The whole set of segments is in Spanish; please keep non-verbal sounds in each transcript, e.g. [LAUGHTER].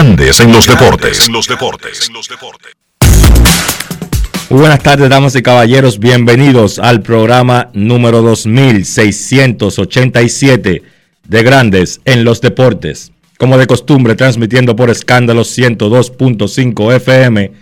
Grandes en los deportes. En los deportes. Muy buenas tardes, damas y caballeros. Bienvenidos al programa número 2687 de Grandes en los Deportes. Como de costumbre, transmitiendo por escándalos 102.5 FM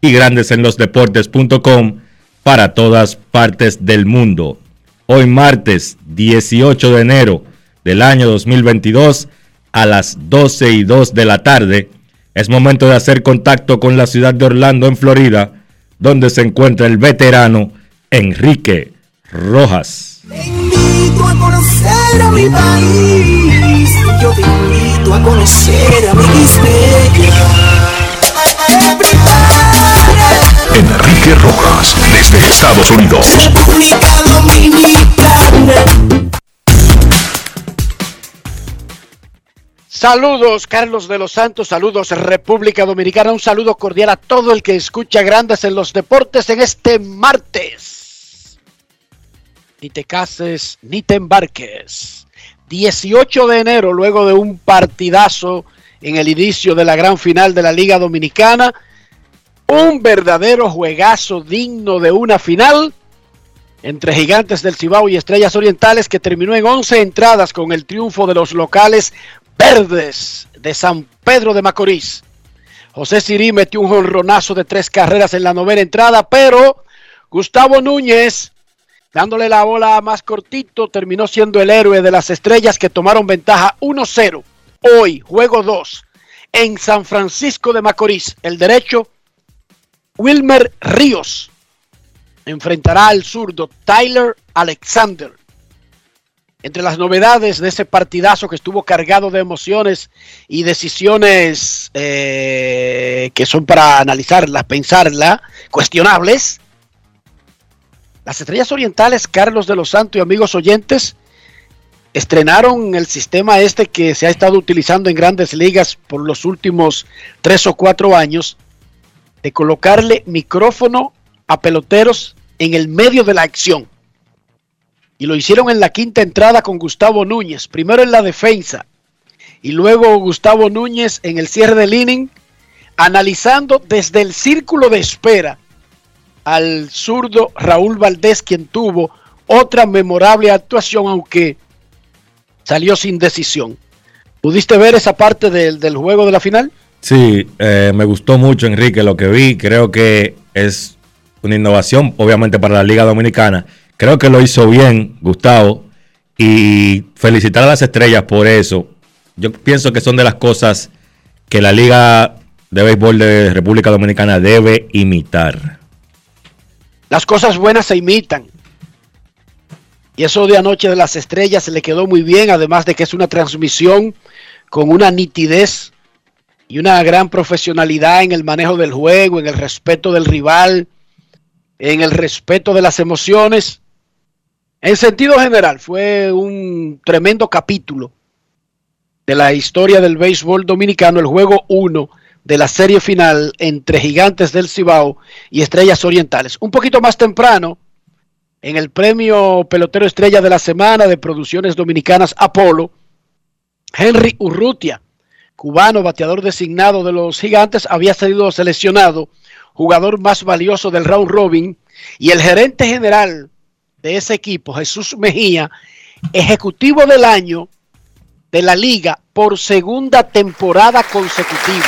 y Grandes en los Deportes.com para todas partes del mundo. Hoy martes 18 de enero del año 2022 a las 12 y 2 de la tarde. Es momento de hacer contacto con la ciudad de Orlando, en Florida, donde se encuentra el veterano Enrique Rojas. Te invito a conocer a mi país. Yo te invito a conocer a mi Enrique Rojas, desde Estados Unidos. República Dominicana. Saludos, Carlos de los Santos, saludos, República Dominicana, un saludo cordial a todo el que escucha Grandes en los Deportes en este martes. Ni te cases, ni te embarques. 18 de enero, luego de un partidazo en el inicio de la gran final de la Liga Dominicana, un verdadero juegazo digno de una final entre Gigantes del Cibao y Estrellas Orientales que terminó en 11 entradas con el triunfo de los locales Verdes de San Pedro de Macorís. José Sirí metió un jonronazo de tres carreras en la novena entrada, pero Gustavo Núñez, dándole la bola más cortito, terminó siendo el héroe de las estrellas que tomaron ventaja 1-0. Hoy, juego 2, en San Francisco de Macorís, el derecho, Wilmer Ríos enfrentará al zurdo Tyler Alexander. Entre las novedades de ese partidazo que estuvo cargado de emociones y decisiones eh, que son para analizarlas, pensarla, cuestionables, las estrellas orientales, Carlos de los Santos y amigos oyentes, estrenaron el sistema este que se ha estado utilizando en grandes ligas por los últimos tres o cuatro años, de colocarle micrófono a peloteros en el medio de la acción. Y lo hicieron en la quinta entrada con Gustavo Núñez, primero en la defensa y luego Gustavo Núñez en el cierre del inning, analizando desde el círculo de espera al zurdo Raúl Valdés, quien tuvo otra memorable actuación, aunque salió sin decisión. ¿Pudiste ver esa parte del, del juego de la final? Sí, eh, me gustó mucho, Enrique, lo que vi. Creo que es una innovación, obviamente, para la Liga Dominicana Creo que lo hizo bien Gustavo y felicitar a las estrellas por eso. Yo pienso que son de las cosas que la Liga de Béisbol de República Dominicana debe imitar. Las cosas buenas se imitan. Y eso de anoche de las estrellas se le quedó muy bien, además de que es una transmisión con una nitidez y una gran profesionalidad en el manejo del juego, en el respeto del rival, en el respeto de las emociones. En sentido general, fue un tremendo capítulo de la historia del béisbol dominicano, el juego 1 de la serie final entre Gigantes del Cibao y Estrellas Orientales. Un poquito más temprano, en el premio Pelotero Estrella de la Semana de Producciones Dominicanas Apolo, Henry Urrutia, cubano bateador designado de los Gigantes, había sido seleccionado jugador más valioso del round robin y el gerente general de ese equipo, Jesús Mejía, ejecutivo del año de la liga por segunda temporada consecutiva.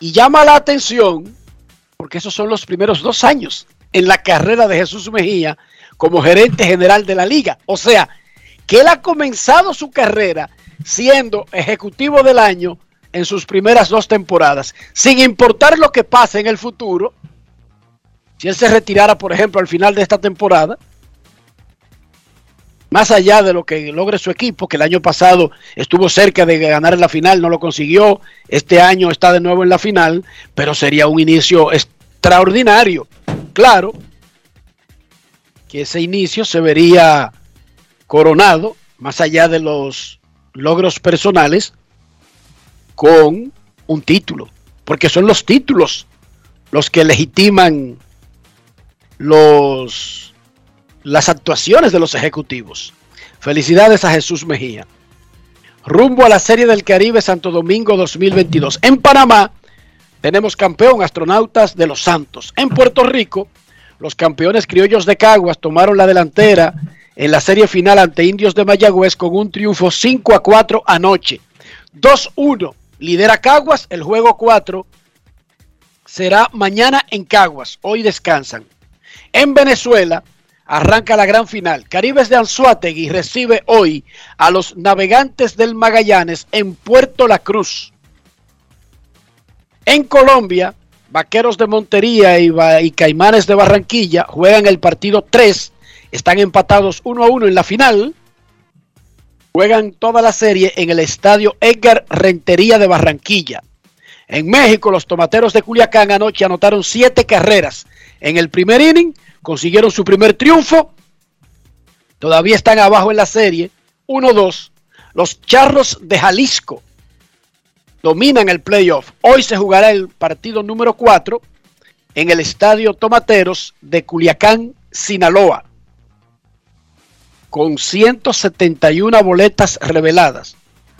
Y llama la atención, porque esos son los primeros dos años en la carrera de Jesús Mejía como gerente general de la liga. O sea, que él ha comenzado su carrera siendo ejecutivo del año en sus primeras dos temporadas, sin importar lo que pase en el futuro. Si él se retirara, por ejemplo, al final de esta temporada, más allá de lo que logre su equipo, que el año pasado estuvo cerca de ganar la final, no lo consiguió, este año está de nuevo en la final, pero sería un inicio extraordinario. Claro que ese inicio se vería coronado, más allá de los logros personales, con un título, porque son los títulos los que legitiman los las actuaciones de los ejecutivos. Felicidades a Jesús Mejía. Rumbo a la Serie del Caribe Santo Domingo 2022. En Panamá tenemos campeón astronautas de los Santos. En Puerto Rico, los campeones criollos de Caguas tomaron la delantera en la serie final ante Indios de Mayagüez con un triunfo 5 a 4 anoche. 2-1 lidera Caguas, el juego 4 será mañana en Caguas, hoy descansan. En Venezuela, arranca la gran final. Caribes de Anzuategui recibe hoy a los navegantes del Magallanes en Puerto La Cruz. En Colombia, Vaqueros de Montería y, Caimanes de Barranquilla juegan el partido 3. Están empatados 1 a 1 en la final. Juegan toda la serie en el estadio Edgar Rentería de Barranquilla. En México, los tomateros de Culiacán anoche anotaron siete carreras en el primer inning consiguieron su primer triunfo. Todavía están abajo en la serie. 1-2. Los Charros de Jalisco dominan el playoff. Hoy se jugará el partido número 4 en el Estadio Tomateros de Culiacán, Sinaloa, con 171 boletas reveladas,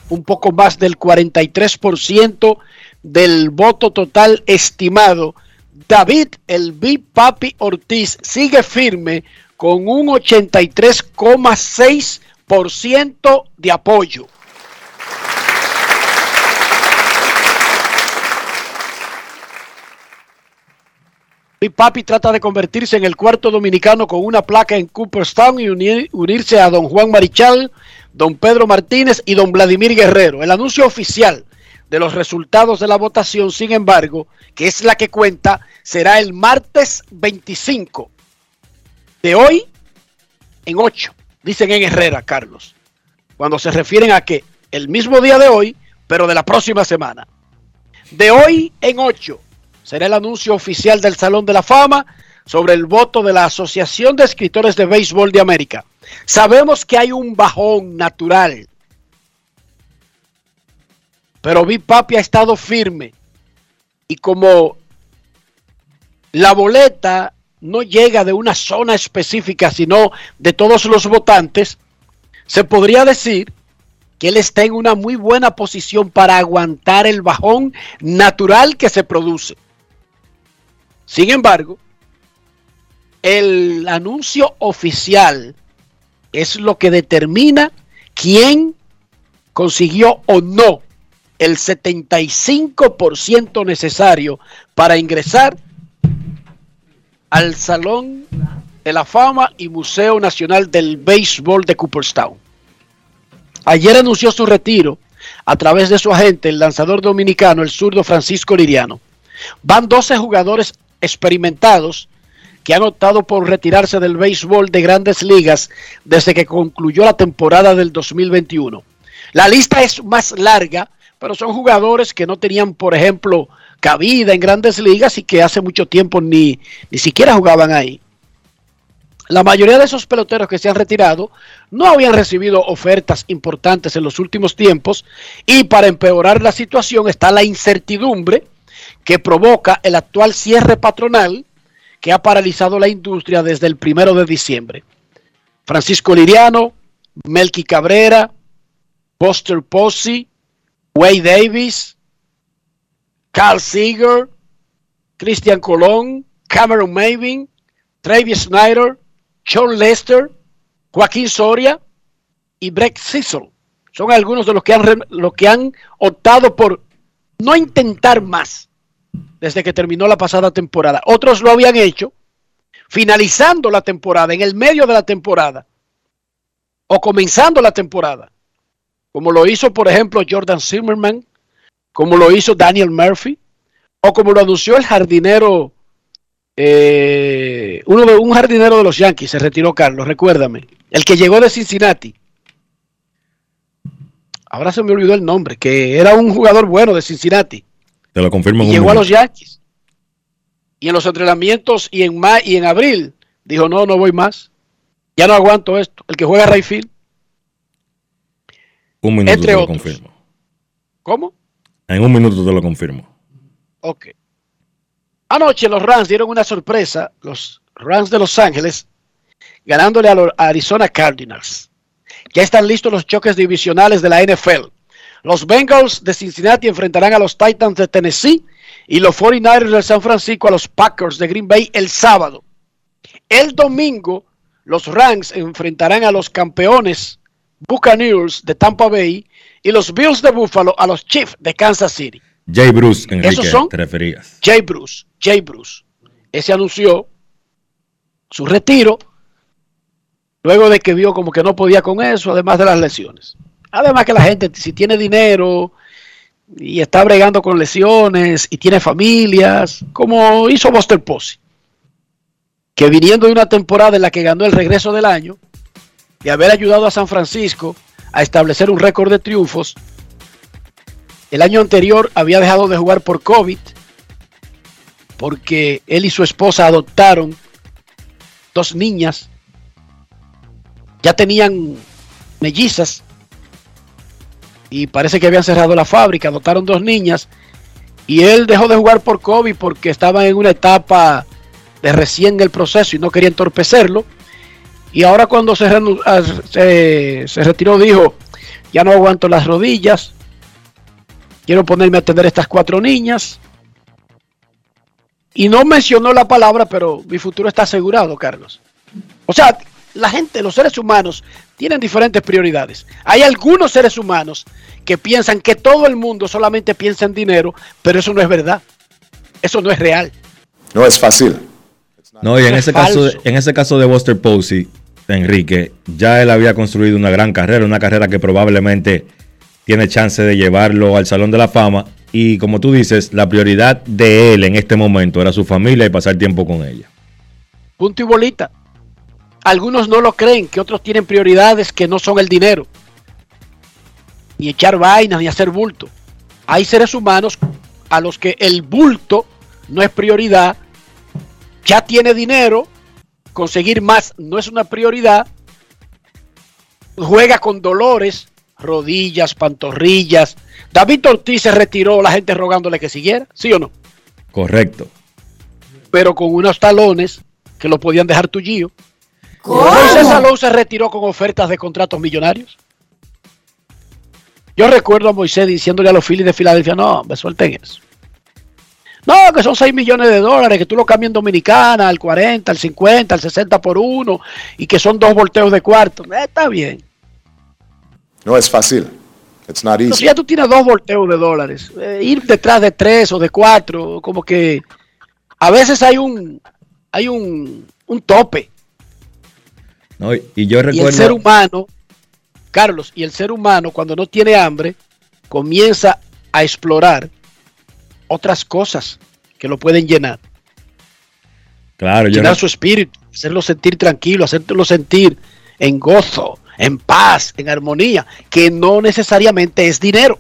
un poco más del 43% del voto total estimado David El Big Papi Ortiz sigue firme con un 83,6% de apoyo. Big Papi trata de convertirse en el cuarto dominicano con una placa en Cooperstown y unirse a don Juan Marichal, don Pedro Martínez y don Vladimir Guerrero. El anuncio oficial de los resultados de la votación, sin embargo, que es la que cuenta, será el martes 25 de hoy en 8, dicen en Herrera, Carlos, cuando se refieren a que el mismo día de hoy, pero de la próxima semana. De hoy en 8 será el anuncio oficial del Salón de la Fama sobre el voto de la Asociación de Escritores de Béisbol de América. Sabemos que hay un bajón natural pero Big Papi ha estado firme. Y como la boleta no llega de una zona específica, sino de todos los votantes, se podría decir que él está en una muy buena posición para aguantar el bajón natural que se produce. Sin embargo, el anuncio oficial es lo que determina quién consiguió o no el 75% necesario para ingresar al Salón de la Fama y Museo Nacional del Béisbol de Cooperstown. Ayer anunció su retiro a través de su agente, el lanzador dominicano, el zurdo Francisco Liriano. Van 12 jugadores experimentados que han optado por retirarse del béisbol de grandes ligas desde que concluyó la temporada del 2021. La lista es más larga pero son jugadores que no tenían, por ejemplo, cabida en grandes ligas y que hace mucho tiempo ni, ni siquiera jugaban ahí. La mayoría de esos peloteros que se han retirado no habían recibido ofertas importantes en los últimos tiempos y para empeorar la situación está la incertidumbre que provoca el actual cierre patronal que ha paralizado la industria desde el primero de diciembre. Francisco Liriano, Melky Cabrera, Buster Posey, Wade Davis, Carl Seager, Christian Colón, Cameron Mavin, Travis Snyder, Sean Lester, Joaquín Soria y Breck Sissel. Son algunos de los que han, los que han optado por no intentar más desde que terminó la pasada temporada. Otros lo habían hecho finalizando la temporada, en el medio de la temporada, o comenzando la temporada, como lo hizo, por ejemplo, Jordan Zimmerman, como lo hizo Daniel Murphy, o como lo anunció el jardinero, eh, uno de un jardinero de los Yankees, se retiró Carlos, recuérdame, el que llegó de Cincinnati. Ahora se me olvidó el nombre, que era un jugador bueno de Cincinnati. Te lo confirmo. Y llegó a los Yankees. Y en los entrenamientos y en, ma y en abril dijo, no, no voy más. Ya no aguanto esto. El que juega Rayfield. Un minuto Entre te lo confirmo. ¿Cómo? En un minuto te lo confirmo. Ok. Anoche los Rams dieron una sorpresa, los Rams de Los Ángeles, ganándole a los Arizona Cardinals. Ya están listos los choques divisionales de la NFL. Los Bengals de Cincinnati enfrentarán a los Titans de Tennessee y los 49ers de San Francisco a los Packers de Green Bay el sábado. El domingo, los Rams enfrentarán a los campeones Buccaneers de Tampa Bay y los Bills de Buffalo a los Chiefs de Kansas City. Jay Bruce, Enrique, Esos son te referías. Jay Bruce, Jay Bruce. Ese anunció su retiro luego de que vio como que no podía con eso, además de las lesiones. Además que la gente, si tiene dinero y está bregando con lesiones y tiene familias, como hizo Buster Posey, que viniendo de una temporada en la que ganó el regreso del año y haber ayudado a San Francisco a establecer un récord de triunfos, el año anterior había dejado de jugar por COVID, porque él y su esposa adoptaron dos niñas, ya tenían mellizas y parece que habían cerrado la fábrica, adoptaron dos niñas y él dejó de jugar por COVID porque estaba en una etapa de recién el proceso y no quería entorpecerlo. Y ahora cuando se, ah, se, se, retiró dijo, ya no aguanto las rodillas, quiero ponerme a atender a estas cuatro niñas. Y no mencionó la palabra, pero mi futuro está asegurado, Carlos. O sea, la gente, los seres humanos, tienen diferentes prioridades. Hay algunos seres humanos que piensan que todo el mundo solamente piensa en dinero, pero eso no es verdad. Eso no es real. No es fácil. No, y en, ese, caso, en ese caso de Buster Posey, Enrique, ya él había construido una gran carrera, una carrera que probablemente tiene chance de llevarlo al Salón de la Fama. Y como tú dices, la prioridad de él en este momento era su familia y pasar tiempo con ella. Punto y bolita. Algunos no lo creen, que otros tienen prioridades que no son el dinero. Ni echar vainas, ni hacer bulto. Hay seres humanos a los que el bulto no es prioridad. Ya tiene dinero, conseguir más no es una prioridad. Juega con dolores, rodillas, pantorrillas. David Ortiz se retiró, la gente rogándole que siguiera, ¿sí o no? Correcto. Pero con unos talones que lo podían dejar tullío. Moisés Salón se retiró con ofertas de contratos millonarios. Yo recuerdo a Moisés diciéndole a los Phillies de Filadelfia, no, me suelten eso. No, que son 6 millones de dólares, que tú lo cambias en Dominicana al 40, al 50, al 60 por uno, y que son dos volteos de cuarto. Eh, está bien. No es fácil. It's not easy. Entonces ya tú tienes dos volteos de dólares. Eh, ir detrás de tres o de cuatro, como que a veces hay un, hay un, un tope y yo recuerdo. el ser humano, Carlos, y el ser humano cuando no tiene hambre, comienza a explorar otras cosas que lo pueden llenar. Claro, llenar su espíritu, hacerlo sentir tranquilo, hacerlo sentir en gozo, en paz, en armonía, que no necesariamente es dinero.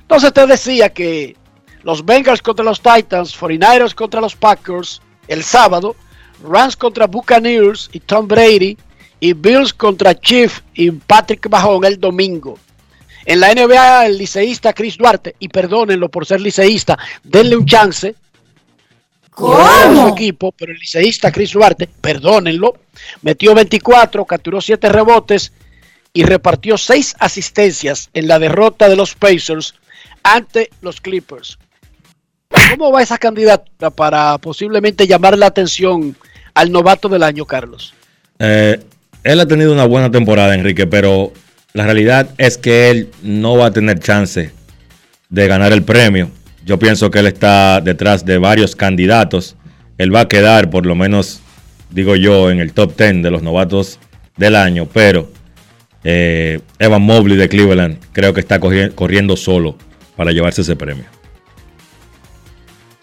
Entonces te decía que los Bengals contra los Titans, 49ers contra los Packers el sábado Rams contra Buccaneers y Tom Brady y Bills contra Chief y Patrick Mahon el domingo. En la NBA, el liceísta Chris Duarte, y perdónenlo por ser liceísta, denle un chance. ¿Cómo? su equipo, pero el liceísta Chris Duarte, perdónenlo, metió 24, capturó 7 rebotes y repartió 6 asistencias en la derrota de los Pacers ante los Clippers. ¿Cómo va esa candidatura para posiblemente llamar la atención al novato del año, Carlos? Eh, él ha tenido una buena temporada, Enrique, pero la realidad es que él no va a tener chance de ganar el premio. Yo pienso que él está detrás de varios candidatos. Él va a quedar, por lo menos, digo yo, en el top 10 de los novatos del año, pero eh, Evan Mobley de Cleveland creo que está corriendo solo para llevarse ese premio.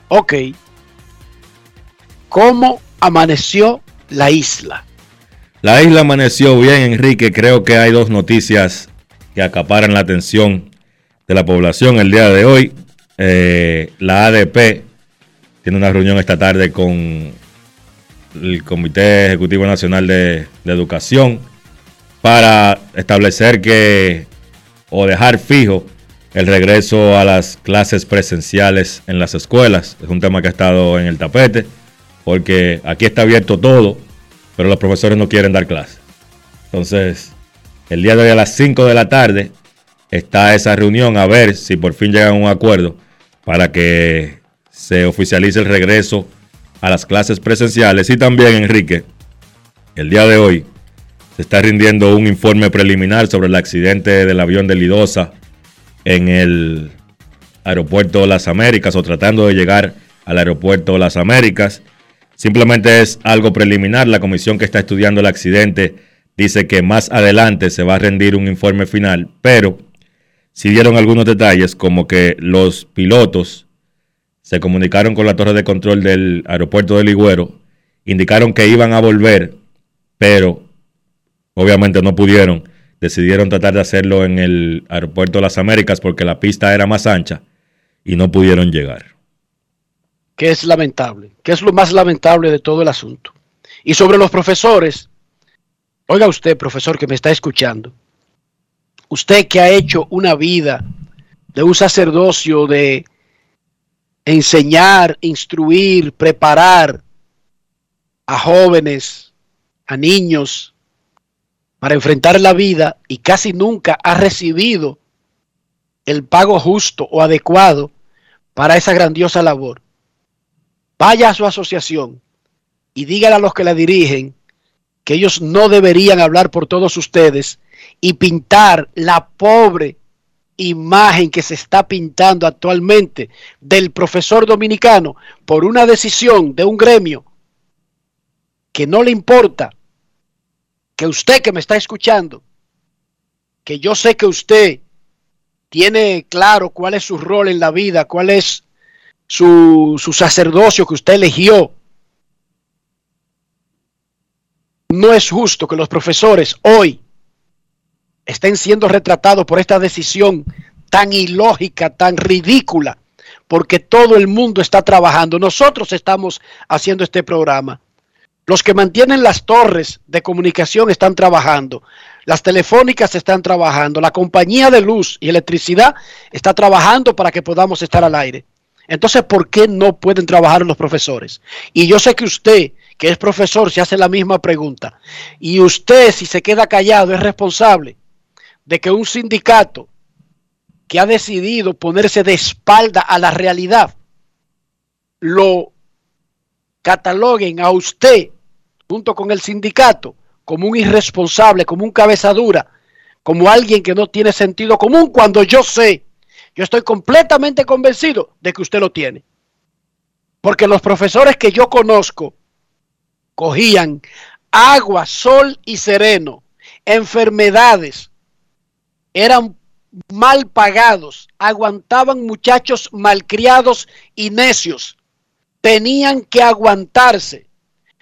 Ok. ¿Cómo amaneció la isla? La isla amaneció bien, Enrique. Creo que hay dos noticias que acaparan la atención de la población el día de hoy. Eh, la ADP tiene una reunión esta tarde con el Comité Ejecutivo Nacional de, de Educación para establecer que o dejar fijo el regreso a las clases presenciales en las escuelas. Es un tema que ha estado en el tapete, porque aquí está abierto todo, pero los profesores no quieren dar clases. Entonces, el día de hoy a las 5 de la tarde está esa reunión a ver si por fin llegan a un acuerdo para que se oficialice el regreso a las clases presenciales. Y también, Enrique, el día de hoy se está rindiendo un informe preliminar sobre el accidente del avión de Lidosa en el aeropuerto de las Américas o tratando de llegar al aeropuerto de las Américas. Simplemente es algo preliminar. La comisión que está estudiando el accidente dice que más adelante se va a rendir un informe final, pero si dieron algunos detalles como que los pilotos se comunicaron con la torre de control del aeropuerto de Ligüero, indicaron que iban a volver, pero obviamente no pudieron decidieron tratar de hacerlo en el aeropuerto de las Américas porque la pista era más ancha y no pudieron llegar. Que es lamentable, que es lo más lamentable de todo el asunto. Y sobre los profesores, oiga usted, profesor, que me está escuchando, usted que ha hecho una vida de un sacerdocio de enseñar, instruir, preparar a jóvenes, a niños, para enfrentar la vida y casi nunca ha recibido el pago justo o adecuado para esa grandiosa labor. Vaya a su asociación y dígale a los que la dirigen que ellos no deberían hablar por todos ustedes y pintar la pobre imagen que se está pintando actualmente del profesor dominicano por una decisión de un gremio que no le importa que usted que me está escuchando, que yo sé que usted tiene claro cuál es su rol en la vida, cuál es su, su sacerdocio que usted eligió. No es justo que los profesores hoy estén siendo retratados por esta decisión tan ilógica, tan ridícula, porque todo el mundo está trabajando. Nosotros estamos haciendo este programa. Los que mantienen las torres de comunicación están trabajando. Las telefónicas están trabajando. La compañía de luz y electricidad está trabajando para que podamos estar al aire. Entonces, ¿por qué no pueden trabajar los profesores? Y yo sé que usted, que es profesor, se hace la misma pregunta. Y usted, si se queda callado, es responsable de que un sindicato que ha decidido ponerse de espalda a la realidad, lo cataloguen a usted junto con el sindicato como un irresponsable, como un cabezadura, como alguien que no tiene sentido común, cuando yo sé, yo estoy completamente convencido de que usted lo tiene. Porque los profesores que yo conozco cogían agua, sol y sereno, enfermedades, eran mal pagados, aguantaban muchachos malcriados y necios, tenían que aguantarse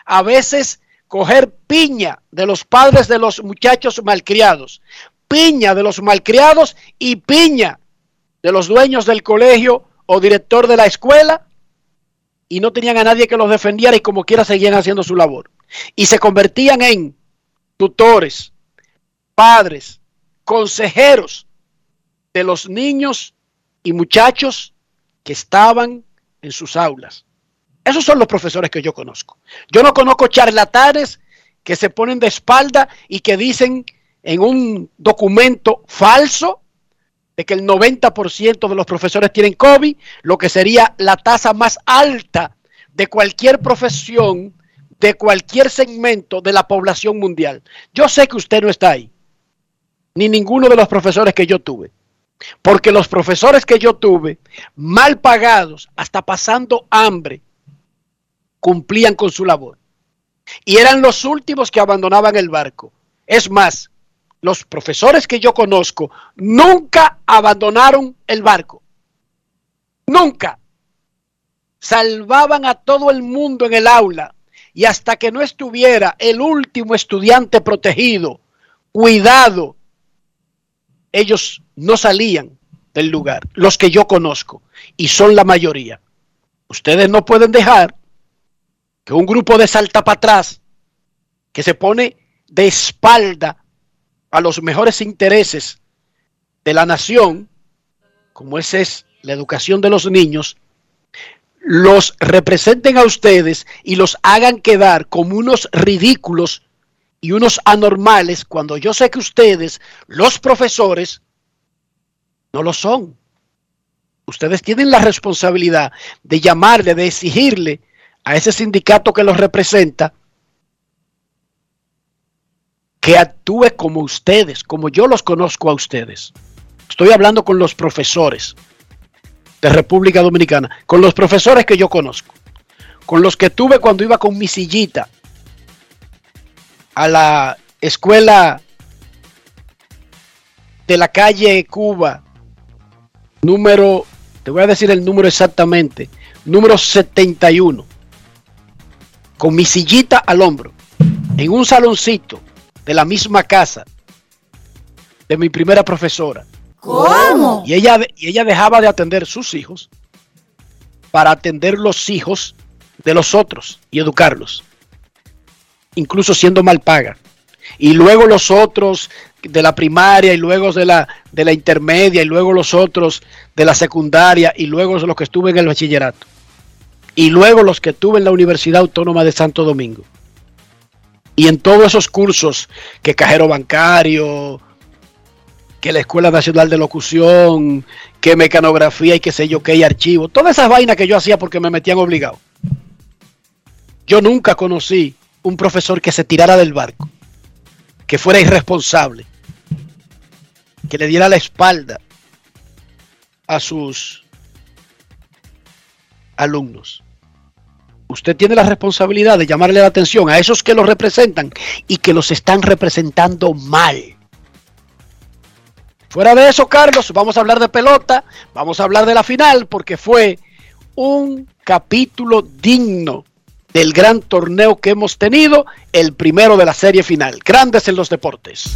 a veces coger piña de los padres de los muchachos malcriados, piña de los malcriados y piña de los dueños del colegio o director de la escuela y no tenían a nadie que los defendiera y como quiera seguían haciendo su labor. Y se convertían en tutores, padres, consejeros de los niños y muchachos que estaban en sus aulas. Esos son los profesores que yo conozco. Yo no conozco charlatanes que se ponen de espalda y que dicen en un documento falso de que el 90% de los profesores tienen COVID, lo que sería la tasa más alta de cualquier profesión, de cualquier segmento de la población mundial. Yo sé que usted no está ahí, ni ninguno de los profesores que yo tuve. Porque los profesores que yo tuve, mal pagados, hasta pasando hambre, cumplían con su labor. Y eran los últimos que abandonaban el barco. Es más, los profesores que yo conozco nunca abandonaron el barco. Nunca. Salvaban a todo el mundo en el aula y hasta que no estuviera el último estudiante protegido, cuidado, ellos no salían del lugar, los que yo conozco, y son la mayoría. Ustedes no pueden dejar que un grupo de salta para atrás, que se pone de espalda a los mejores intereses de la nación, como esa es la educación de los niños, los representen a ustedes y los hagan quedar como unos ridículos y unos anormales cuando yo sé que ustedes, los profesores, no lo son. Ustedes tienen la responsabilidad de llamarle, de exigirle a ese sindicato que los representa que actúe como ustedes, como yo los conozco a ustedes. Estoy hablando con los profesores de República Dominicana, con los profesores que yo conozco, con los que tuve cuando iba con mi sillita a la escuela de la calle Cuba, número, te voy a decir el número exactamente, número 71 con mi sillita al hombro, en un saloncito de la misma casa de mi primera profesora. ¿Cómo? Y ella, y ella dejaba de atender sus hijos para atender los hijos de los otros y educarlos, incluso siendo mal paga. Y luego los otros de la primaria y luego de la, de la intermedia y luego los otros de la secundaria y luego los que estuve en el bachillerato y luego los que tuve en la Universidad Autónoma de Santo Domingo. Y en todos esos cursos, que cajero bancario, que la Escuela Nacional de Locución, que mecanografía y qué sé yo, que hay archivo, todas esas vainas que yo hacía porque me metían obligado. Yo nunca conocí un profesor que se tirara del barco, que fuera irresponsable, que le diera la espalda a sus alumnos usted tiene la responsabilidad de llamarle la atención a esos que los representan y que los están representando mal. Fuera de eso, Carlos, vamos a hablar de pelota, vamos a hablar de la final, porque fue un capítulo digno del gran torneo que hemos tenido, el primero de la serie final. Grandes en los deportes.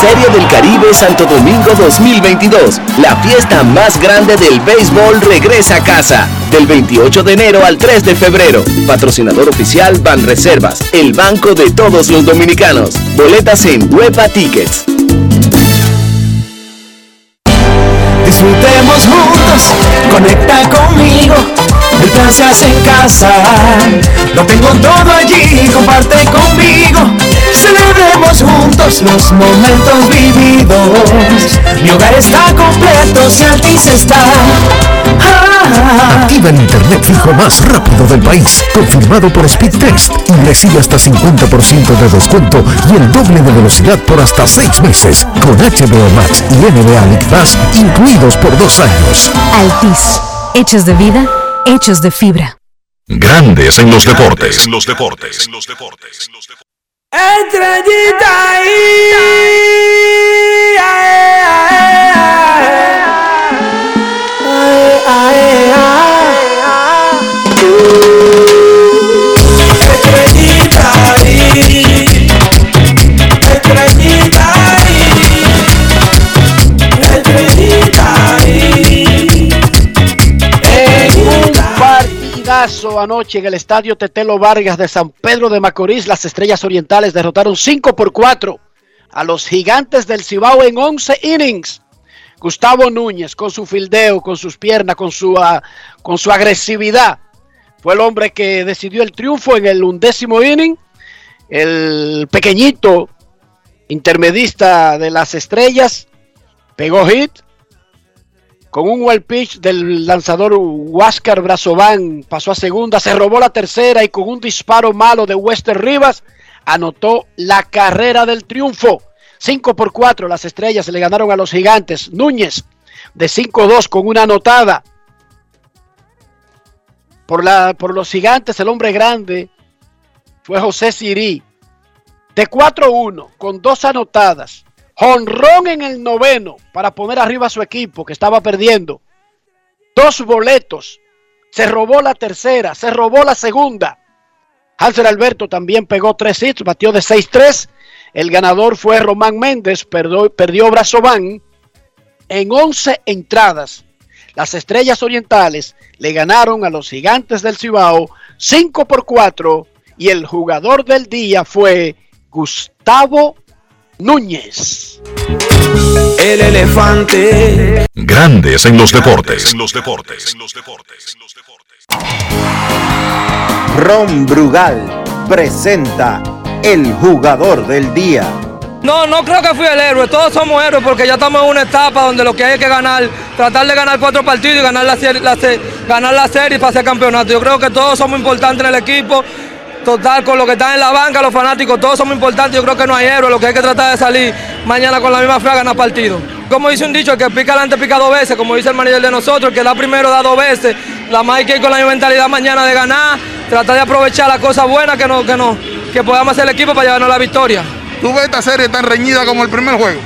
Serie del Caribe Santo Domingo 2022. La fiesta más grande del béisbol regresa a casa. Del 28 de enero al 3 de febrero. Patrocinador oficial Ban Reservas, el banco de todos los dominicanos. Boletas en Huepa Tickets. Disfrutemos juntos, conecta conmigo. El en casa. Lo tengo todo allí, comparte conmigo. Celebremos juntos los momentos vividos. Mi hogar está completo si Altis está. Ah, Activa el internet fijo más rápido del país, confirmado por Speedtest y recibe hasta 50% de descuento y el doble de velocidad por hasta 6 meses con HBO Max y NBA League Pass incluidos por dos años. Altis, hechos de vida, hechos de fibra. Grandes en los deportes. En los deportes. En los deportes. Entra de daí! Aê, aê, aê, aê, aê, aê. Anoche en el estadio Tetelo Vargas de San Pedro de Macorís. Las estrellas orientales derrotaron 5 por 4 a los gigantes del Cibao en 11 innings. Gustavo Núñez, con su fildeo, con sus piernas, con su, ah, con su agresividad, fue el hombre que decidió el triunfo en el undécimo inning. El pequeñito intermedista de las estrellas pegó hit con un well pitch del lanzador Huáscar Brazovan pasó a segunda, se robó la tercera y con un disparo malo de Wester Rivas anotó la carrera del triunfo. 5 por 4 las estrellas le ganaron a los gigantes. Núñez de 5-2 con una anotada. Por, la, por los gigantes, el hombre grande fue José Sirí. De 4-1 con dos anotadas. Honrón en el noveno para poner arriba a su equipo que estaba perdiendo. Dos boletos. Se robó la tercera, se robó la segunda. Hansel Alberto también pegó tres hits, batió de 6-3. El ganador fue Román Méndez, perdió, perdió Brazován en 11 entradas. Las Estrellas Orientales le ganaron a los Gigantes del Cibao 5 por 4 y el jugador del día fue Gustavo Núñez. El elefante. Grandes en los deportes. los deportes. los deportes. Ron Brugal presenta el jugador del día. No, no creo que fui el héroe, todos somos héroes porque ya estamos en una etapa donde lo que hay que ganar, tratar de ganar cuatro partidos y ganar la, serie, ganar la serie para hacer campeonato. Yo creo que todos somos importantes en el equipo, total, con lo que están en la banca, los fanáticos, todos somos importantes, yo creo que no hay héroe, lo que hay que tratar de salir mañana con la misma fe a ganar partido. Como dice un dicho, el que pica adelante pica dos veces, como dice el manager de nosotros, el que da primero da dos veces, la más hay que ir con la misma mentalidad mañana de ganar, tratar de aprovechar las cosas buenas que, no, que, no, que podamos hacer el equipo para llevarnos la victoria. ¿Tú ves esta serie tan reñida como el primer juego?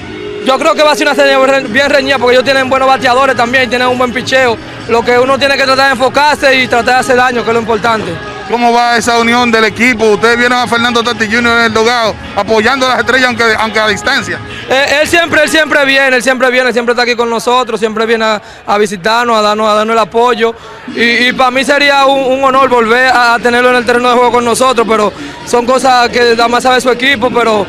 Yo creo que va a ser una serie bien reñida porque ellos tienen buenos bateadores también, tienen un buen picheo. Lo que uno tiene que tratar de enfocarse y tratar de hacer daño, que es lo importante. ¿Cómo va esa unión del equipo? Ustedes vieron a Fernando Tati Jr. en el dogado, apoyando a las estrellas aunque, aunque a distancia. Eh, él siempre, él siempre viene, él siempre viene, siempre está aquí con nosotros, siempre viene a, visitarnos, a darnos, a darnos el apoyo. Y, para mí sería un, honor volver a tenerlo en el terreno de juego con nosotros, pero son cosas que nada más sabe su equipo, pero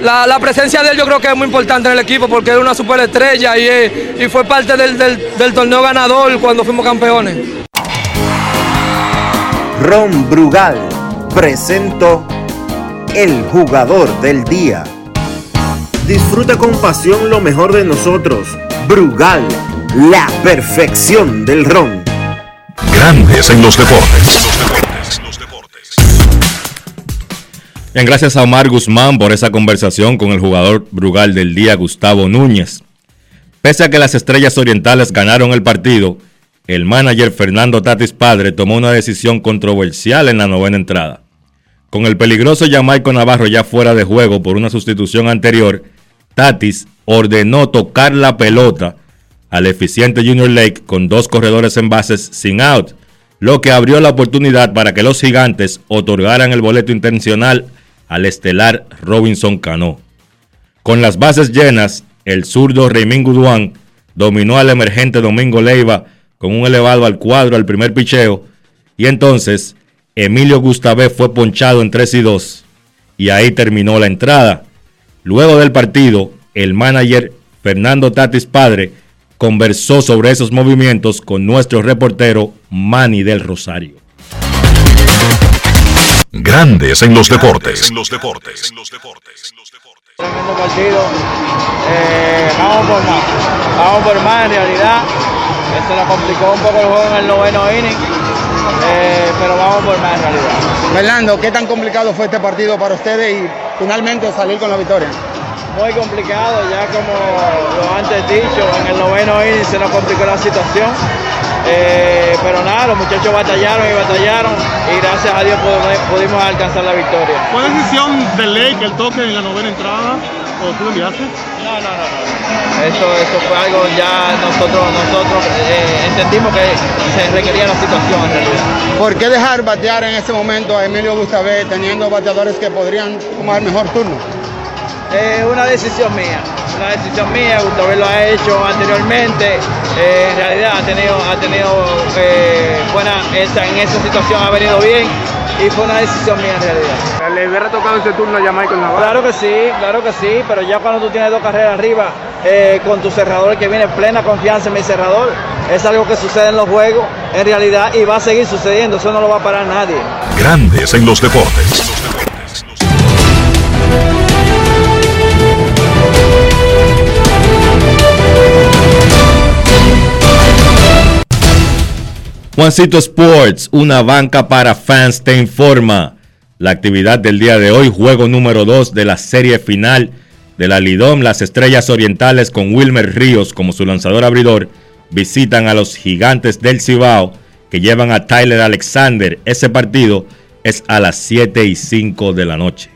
la, presencia de él yo creo que es muy importante en el equipo porque es una superestrella y, y fue parte del, del torneo ganador cuando fuimos campeones. Ron Brugal presento el jugador del día. Disfruta con pasión lo mejor de nosotros. Brugal, la perfección del ron. Grandes en los deportes. Bien, gracias a Omar Guzmán por esa conversación con el jugador Brugal del día, Gustavo Núñez. Pese a que las estrellas orientales ganaron el partido, el manager Fernando Tatis Padre tomó una decisión controversial en la novena entrada. Con el peligroso Jamaico Navarro ya fuera de juego por una sustitución anterior, Tatis ordenó tocar la pelota al eficiente Junior Lake con dos corredores en bases sin out, lo que abrió la oportunidad para que los gigantes otorgaran el boleto intencional al estelar Robinson Cano. Con las bases llenas, el zurdo Raymond Guduán dominó al emergente Domingo Leiva con un elevado al cuadro al primer picheo. Y entonces Emilio Gustavé fue ponchado en 3 y 2. Y ahí terminó la entrada. Luego del partido, el manager Fernando Tatis Padre conversó sobre esos movimientos con nuestro reportero Manny del Rosario. Grandes en los deportes. En los deportes. Tremendo partido. Eh, vamos por más. Vamos por más en realidad. Se nos complicó un poco el juego en el noveno inning, eh, pero vamos por más en realidad. Fernando, ¿qué tan complicado fue este partido para ustedes y finalmente salir con la victoria? Muy complicado, ya como lo antes dicho, en el noveno inning se nos complicó la situación. Eh, pero nada, los muchachos batallaron y batallaron y gracias a Dios pudimos, alcanzar la victoria. ¿Fue decisión de ley que el toque en la novena entrada o tú lo enviaste? No, no, no, Eso, eso fue algo ya nosotros, nosotros eh, entendimos que se requería la situación en realidad. ¿Por qué dejar batear en este momento a Emilio Gustavé teniendo bateadores que podrían tomar mejor turno? Es una decisión mía, una decisión mía, Gustavo lo ha hecho anteriormente, eh, en realidad ha tenido, ha tenido eh, buena, esa, en esa situación ha venido bien y fue una decisión mía en realidad. ¿Le hubiera tocado ese turno a Jamaica Navarro? Claro que sí, claro que sí, pero ya cuando tú tienes dos carreras arriba, eh, con tu cerrador que viene plena confianza en mi cerrador, es algo que sucede en los juegos, en realidad, y va a seguir sucediendo, eso no lo va a parar nadie. Grandes en los deportes. Juancito Sports, una banca para fans, te informa. La actividad del día de hoy, juego número 2 de la serie final de la Lidom, las Estrellas Orientales con Wilmer Ríos como su lanzador abridor, visitan a los gigantes del Cibao que llevan a Tyler Alexander. Ese partido es a las 7 y 5 de la noche.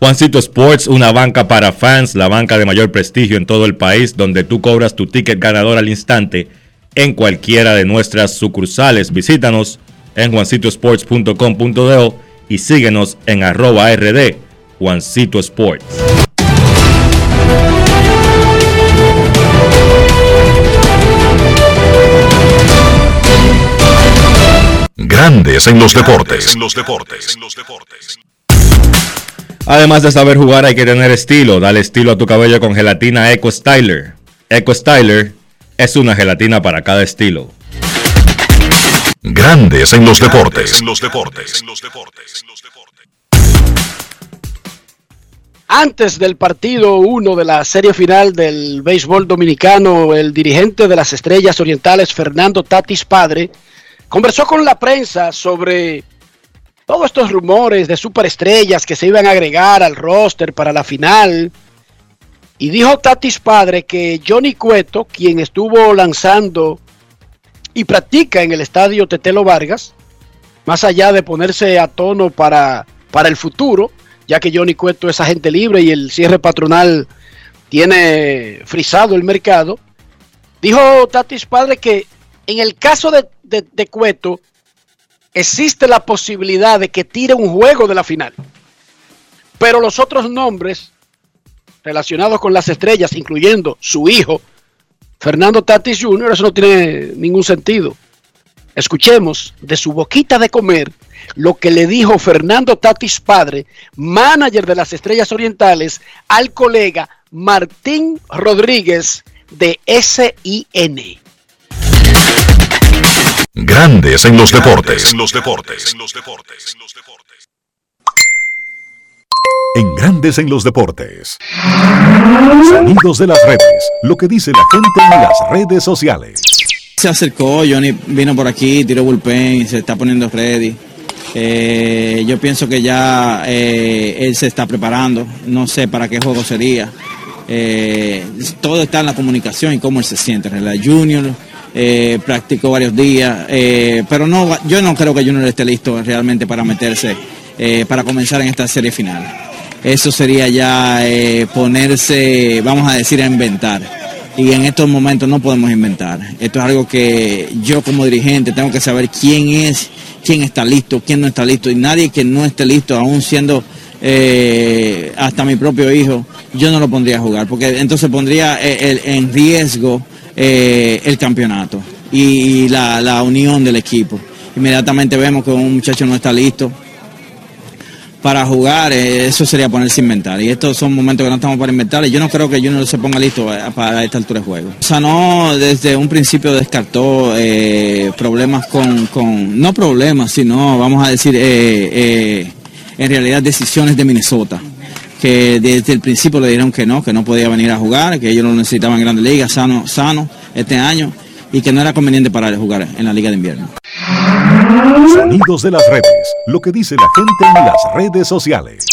Juancito Sports, una banca para fans, la banca de mayor prestigio en todo el país, donde tú cobras tu ticket ganador al instante en cualquiera de nuestras sucursales. Visítanos en juancitosports.com.do y síguenos en arroba rd Juancito Sports. Grandes en los deportes. En los deportes. Además de saber jugar, hay que tener estilo. Dale estilo a tu cabello con gelatina Eco Styler. Eco Styler es una gelatina para cada estilo. Grandes en los deportes. En los deportes. Antes del partido 1 de la serie final del béisbol dominicano, el dirigente de las Estrellas Orientales, Fernando Tatis Padre, conversó con la prensa sobre todos estos rumores de superestrellas que se iban a agregar al roster para la final. Y dijo Tatis Padre que Johnny Cueto, quien estuvo lanzando y practica en el estadio Tetelo Vargas, más allá de ponerse a tono para, para el futuro, ya que Johnny Cueto es agente libre y el cierre patronal tiene frisado el mercado, dijo Tatis Padre que en el caso de, de, de Cueto, existe la posibilidad de que tire un juego de la final. Pero los otros nombres relacionados con las estrellas, incluyendo su hijo, Fernando Tatis Jr., eso no tiene ningún sentido. Escuchemos de su boquita de comer lo que le dijo Fernando Tatis padre, manager de las Estrellas Orientales, al colega Martín Rodríguez de SIN. Grandes en los deportes. En los deportes. En Grandes en los deportes. Sonidos de las redes. Lo que dice la gente en las redes sociales. Se acercó, Johnny vino por aquí, tiró bullpen, se está poniendo ready. Eh, yo pienso que ya eh, él se está preparando. No sé para qué juego sería. Eh, todo está en la comunicación y cómo él se siente. En la Junior eh, practicó varios días, eh, pero no, yo no creo que Junior esté listo realmente para meterse, eh, para comenzar en esta serie final. Eso sería ya eh, ponerse, vamos a decir, a inventar. Y en estos momentos no podemos inventar. Esto es algo que yo como dirigente tengo que saber quién es, quién está listo, quién no está listo. Y nadie que no esté listo, aún siendo hasta mi propio hijo, yo no lo pondría a jugar, porque entonces pondría el- en riesgo eh, el campeonato y la, la unión del equipo. Inmediatamente vemos que un muchacho no está listo para jugar, eh, eso sería ponerse a inventar. Y estos son momentos que no estamos para inventar. Y yo no creo que Junior se ponga listo eh, para esta altura de juego. Sanó desde un principio descartó problemas con, con, no problemas, sino vamos a decir, en realidad decisiones de Minnesota que desde el principio le dijeron que no, que no podía venir a jugar, que ellos lo necesitaban en Grandes Ligas, sano, sano este año, y que no era conveniente para él jugar en la Liga de Invierno. Sonidos de las redes. Lo que dice la gente en las redes sociales.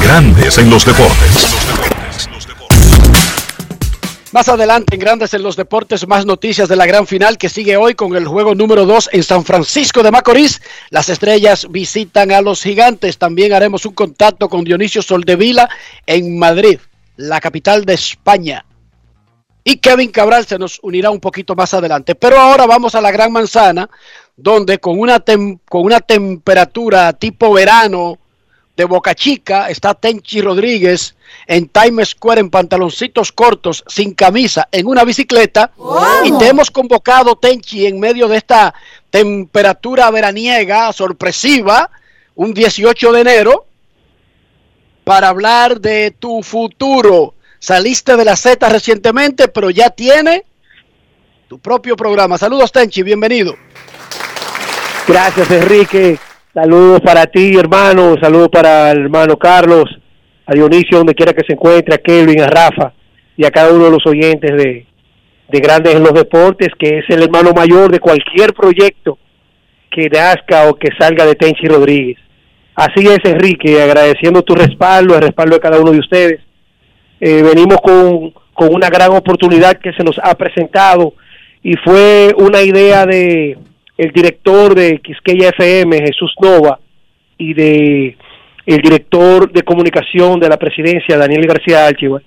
Grandes en los deportes. Más adelante en Grandes en los Deportes, más noticias de la gran final que sigue hoy con el juego número 2 en San Francisco de Macorís. Las estrellas visitan a los gigantes. También haremos un contacto con Dionisio Soldevila en Madrid, la capital de España. Y Kevin Cabral se nos unirá un poquito más adelante. Pero ahora vamos a la gran manzana, donde con una, con una temperatura tipo verano de Boca Chica está Tenchi Rodríguez en Times Square en pantaloncitos cortos, sin camisa, en una bicicleta. Y te hemos convocado, Tenchi, en medio de esta temperatura veraniega sorpresiva, un 18 de enero, para hablar de tu futuro. Saliste de la Z recientemente, pero ya tiene tu propio programa. Saludos, Tenchi, bienvenido. Gracias, Enrique. Saludos para ti, hermano. Saludos para el hermano Carlos, a Dionisio, donde quiera que se encuentre, a Kelvin, a Rafa y a cada uno de los oyentes de, de Grandes en los Deportes, que es el hermano mayor de cualquier proyecto que nazca o que salga de Tenchi Rodríguez. Así es, Enrique, agradeciendo tu respaldo, el respaldo de cada uno de ustedes. Eh, venimos con, con una gran oportunidad que se nos ha presentado y fue una idea de el director de Quisqueya FM, Jesús Nova, y de el director de comunicación de la presidencia, Daniel García Alchiva,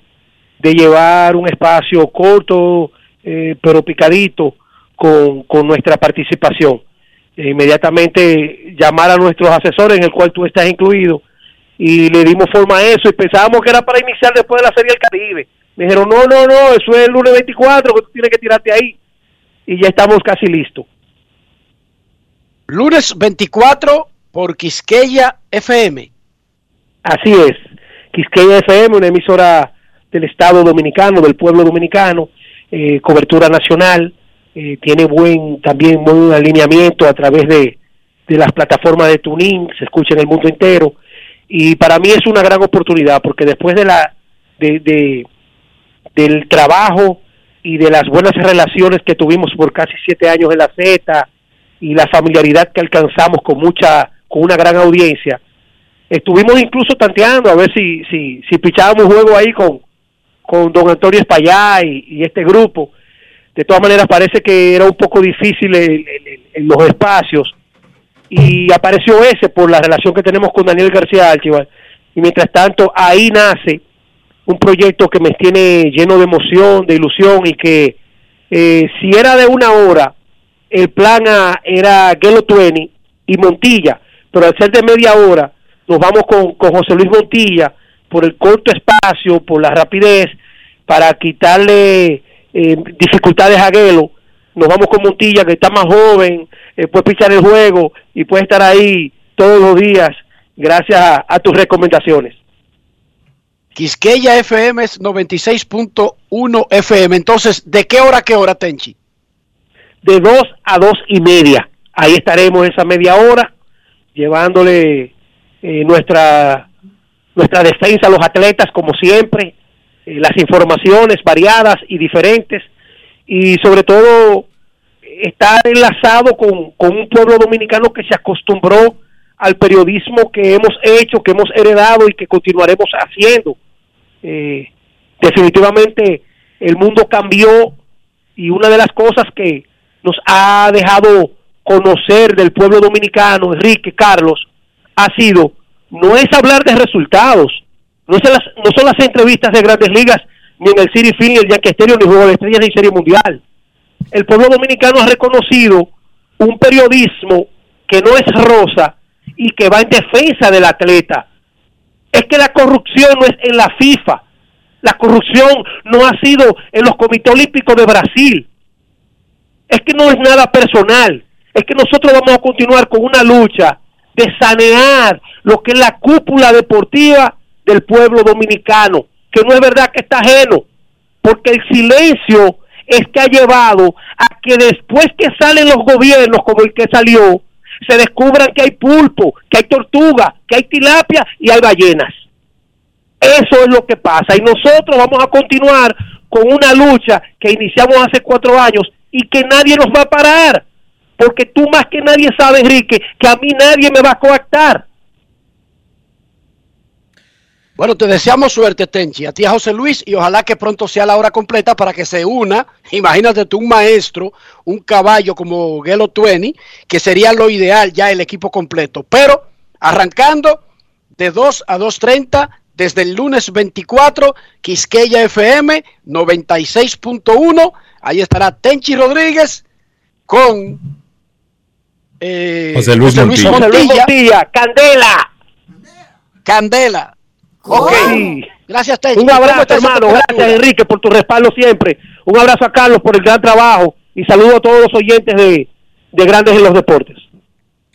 de llevar un espacio corto, eh, pero picadito, con, con nuestra participación. E inmediatamente llamar a nuestros asesores, en el cual tú estás incluido, y le dimos forma a eso, y pensábamos que era para iniciar después de la Serie del Caribe. Me dijeron, no, no, no, eso es el lunes 24, que tú tienes que tirarte ahí. Y ya estamos casi listos. Lunes 24 por Quisqueya FM. Así es. Quisqueya FM, una emisora del Estado Dominicano, del pueblo dominicano, eh, cobertura nacional, eh, tiene buen también buen alineamiento a través de, de las plataformas de tuning, se escucha en el mundo entero y para mí es una gran oportunidad porque después de la de, de- del trabajo y de las buenas relaciones que tuvimos por casi siete años en la Z y la familiaridad que alcanzamos con mucha con una gran audiencia. Estuvimos incluso tanteando a ver si si si pichábamos juego ahí con con don Antonio Espallá y, este grupo. De todas maneras parece que era un poco difícil en los espacios. Y apareció ese por la relación que tenemos con Daniel García Alchival y mientras tanto ahí nace un proyecto que me tiene lleno de emoción, de ilusión y que eh, si era de una hora, el plan A era Gelo Tueni y Montilla, pero al ser de media hora, nos vamos con, José Luis Montilla por el corto espacio, por la rapidez, para quitarle eh, dificultades a Gelo. Nos vamos con Montilla, que está más joven, eh, puede pichar el juego y puede estar ahí todos los días gracias a- a tus recomendaciones. Quisqueya FM es 96.1 FM. Entonces, ¿de qué hora a qué hora, Tenchi? De dos a dos y media. Ahí estaremos esa media hora llevándole eh, nuestra nuestra defensa a los atletas como siempre, eh, las informaciones variadas y diferentes y sobre todo estar enlazado con, con un pueblo dominicano que se acostumbró al periodismo que hemos hecho, que hemos heredado y que continuaremos haciendo. Eh, definitivamente el mundo cambió y una de las cosas que nos ha dejado conocer del pueblo dominicano, Enrique, Carlos, ha sido, no es hablar de resultados, no, las, no son las entrevistas de grandes ligas, ni en el City Field, ni el Yankee Stadium, ni Juego de Estrellas, ni Serie Mundial. El pueblo dominicano ha reconocido un periodismo que no es rosa y que va en defensa del atleta. Es que la corrupción no es en la FIFA, la corrupción no ha sido en los comités olímpicos de Brasil, es que no es nada personal, es que nosotros vamos a continuar con una lucha de sanear lo que es la cúpula deportiva del pueblo dominicano, que no es verdad que está ajeno, porque el silencio es que ha llevado a que después que salen los gobiernos como el que salió, se descubran que hay pulpo, que hay tortuga, que hay tilapia y hay ballenas. Eso es lo que pasa y nosotros vamos a continuar con una lucha que iniciamos hace cuatro años y que nadie nos va a parar, porque tú más que nadie sabes, Enrique, que a mí nadie me va a coactar. Bueno, te deseamos suerte, Tenchi, a ti, a José Luis, y ojalá que pronto sea la hora completa para que se una. Imagínate tú un maestro, un caballo como Gelo Tueni, que sería lo ideal ya el equipo completo. Pero arrancando de 2 a 2.30 desde el lunes 24, Quisqueya FM 96.1. Ahí estará Tenchi Rodríguez con eh, José Luis Montilla. José Luis Montilla, Candela. Candela. Ok. Sí. Gracias, Tenchi. Un ¿Cómo abrazo, hermano. Gracias, Enrique, por tu respaldo siempre. Un abrazo a Carlos por el gran trabajo y saludo a todos los oyentes de, de Grandes en los Deportes.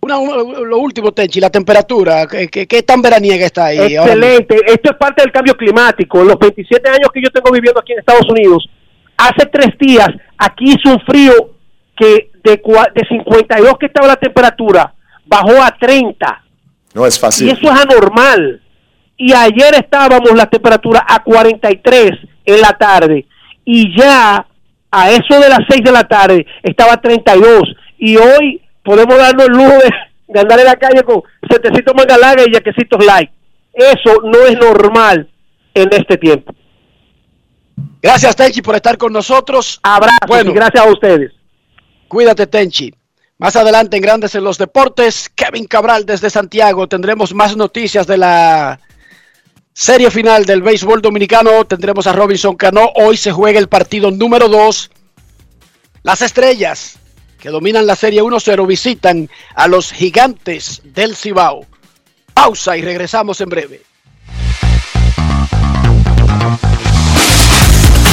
Una- una- lo último, Tenchi, la temperatura. ¿Qué, qué, qué tan veraniega está ahí? Excelente. Esto es parte del cambio climático. En los 27 años que yo tengo viviendo aquí en Estados Unidos, hace tres días aquí hizo un frío que de, de 52 que estaba la temperatura bajó a 30. No es Y fácil. eso es anormal. Y ayer estábamos la temperatura a 43 en la tarde. Y ya a eso de las 6 de la tarde estaba a 32. Y hoy podemos darnos el lujo de, de andar en la calle con setecitos manga larga y yaquecitos light. Eso no es normal en este tiempo. Gracias, Tenchi, por estar con nosotros. Abrazos Bueno. y gracias a ustedes. Cuídate, Tenchi. Más adelante en Grandes en los Deportes, Kevin Cabral desde Santiago. Tendremos más noticias de la serie final del béisbol dominicano. Tendremos a Robinson Cano. Hoy se juega el partido número 2. Las estrellas que dominan la serie 1-0 visitan a los gigantes del Cibao. Pausa y regresamos en breve.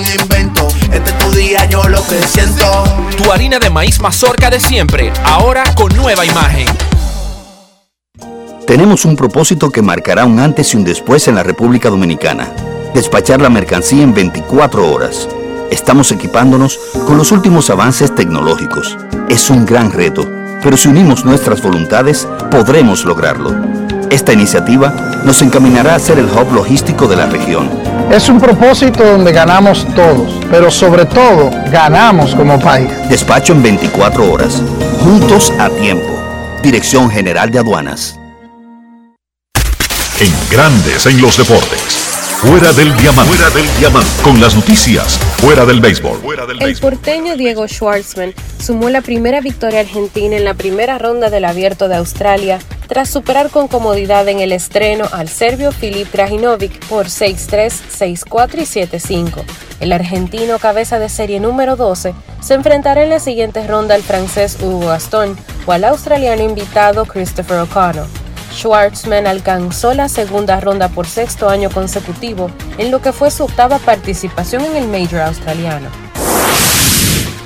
algún invento. Este es tu día, yo lo que siento. Tu harina de maíz mazorca de siempre, ahora con nueva imagen. Tenemos un propósito que marcará un antes y un después en la República Dominicana. Despachar la mercancía en 24 horas. Estamos equipándonos con los últimos avances tecnológicos. Es un gran reto, pero si unimos nuestras voluntades, podremos lograrlo. Esta iniciativa nos encaminará a ser el hub logístico de la región. Es un propósito donde ganamos todos, pero sobre todo ganamos como país. Despacho en 24 horas. Juntos a tiempo. Dirección General de Aduanas. En Grandes en los deportes. Fuera del diamante. Fuera del diamante. Con las noticias. Fuera del béisbol. El porteño Diego Schwartzman sumó la primera victoria argentina en la primera ronda del Abierto de Australia tras superar con comodidad en el estreno al serbio Filip Krajinovic por 6-3, 6-4 y 7-5. El argentino cabeza de serie número 12 se enfrentará en la siguiente ronda al francés Hugo Gaston o al australiano invitado Christopher O'Connor. Schwartzman alcanzó la segunda ronda por sexto año consecutivo, en lo que fue su octava participación en el Major australiano.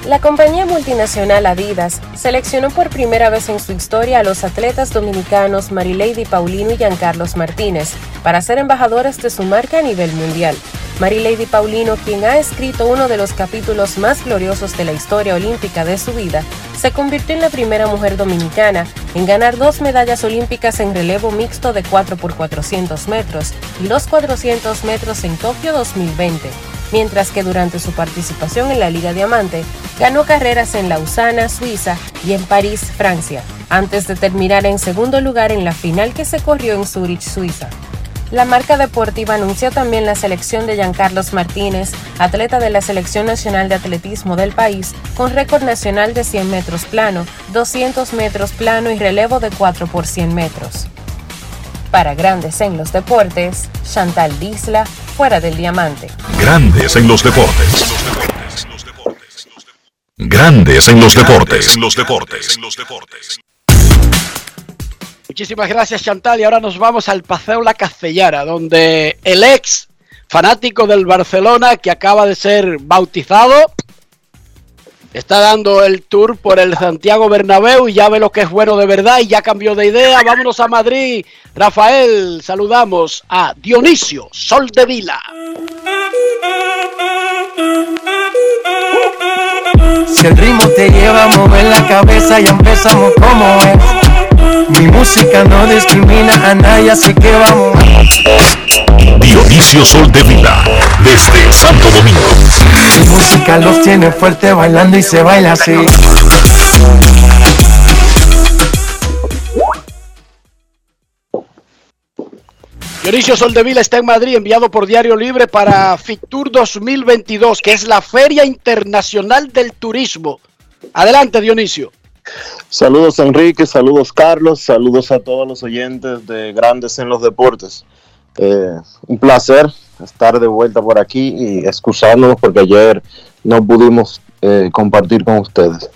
La compañía multinacional Adidas seleccionó por primera vez en su historia a los atletas dominicanos Marilady Paulino y Giancarlos Martínez para ser embajadores de su marca a nivel mundial. Marilady Paulino, quien ha escrito uno de los capítulos más gloriosos de la historia olímpica de su vida, se convirtió en la primera mujer dominicana en ganar dos medallas olímpicas en relevo mixto de 4 por 400 metros y los 400 metros en Tokio 2020. mientras que durante su participación en la Liga Diamante ganó carreras en Lausana, Suiza y en París, Francia, antes de terminar en segundo lugar en la final que se corrió en Zurich, Suiza. La marca deportiva anunció también la selección de Giancarlos Martínez, atleta de la Selección Nacional de Atletismo del país, con récord nacional de 100 metros plano, 200 metros plano y relevo de 4 por 100 metros. Para Grandes en los Deportes, Chantal Disla, fuera del diamante. Grandes en los deportes. Grandes en los deportes. Deportes. En los deportes. Muchísimas gracias Chantal y ahora nos vamos al Paseo La Castellana, donde el ex fanático del Barcelona que acaba de ser bautizado está dando el tour por el Santiago Bernabéu y ya ve lo que es bueno de verdad y ya cambió de idea. Vámonos a Madrid. Rafael, saludamos a Dionisio Sol de Vila. Si el ritmo te lleva a mover la cabeza, ya empezamos como es. Mi música no discrimina a nadie, así que vamos. Dionisio Sol de Vila, desde Santo Domingo. Mi música los tiene fuerte bailando y se baila así. Dionisio Soldevila está en Madrid, enviado por Diario Libre para FITUR 2022, que es la Feria Internacional del Turismo. Adelante, Dionisio. Saludos Enrique, saludos Carlos, saludos a todos los oyentes de Grandes en los Deportes. Eh, un placer estar de vuelta por aquí y excusándonos porque ayer no pudimos eh, compartir con ustedes.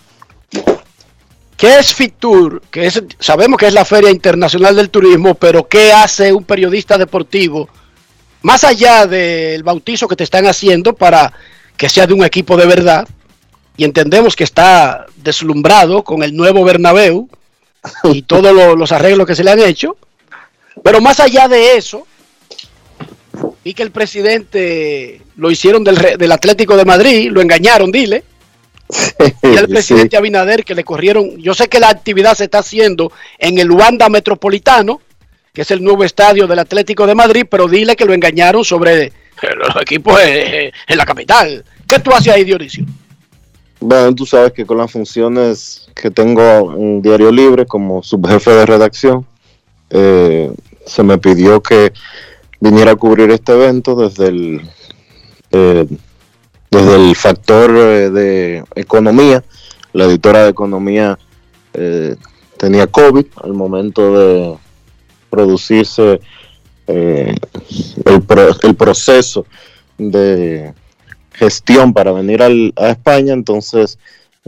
¿Qué es FITUR? Que es, sabemos que es la Feria Internacional del Turismo, pero ¿qué hace un periodista deportivo más allá del bautizo que te están haciendo para que sea de un equipo de verdad? Y entendemos que está deslumbrado con el nuevo Bernabéu y [LAUGHS] todos lo, los arreglos que se le han hecho. Pero más allá de eso, y que el presidente lo hicieron del, del Atlético de Madrid, lo engañaron, dile. y al presidente Sí. Abinader que le corrieron. Yo sé que la actividad se está haciendo en el Wanda Metropolitano, que es el nuevo estadio del Atlético de Madrid, pero dile que lo engañaron sobre los equipos en la capital. ¿Qué tú haces ahí, Dionisio? Bueno, tú sabes que con las funciones que tengo en Diario Libre como subjefe de redacción, eh, se me pidió que viniera a cubrir este evento desde el, eh, desde el factor eh, de economía. La editora de economía tenía COVID al momento de producirse el, pro- el proceso de gestión para venir al- a España, entonces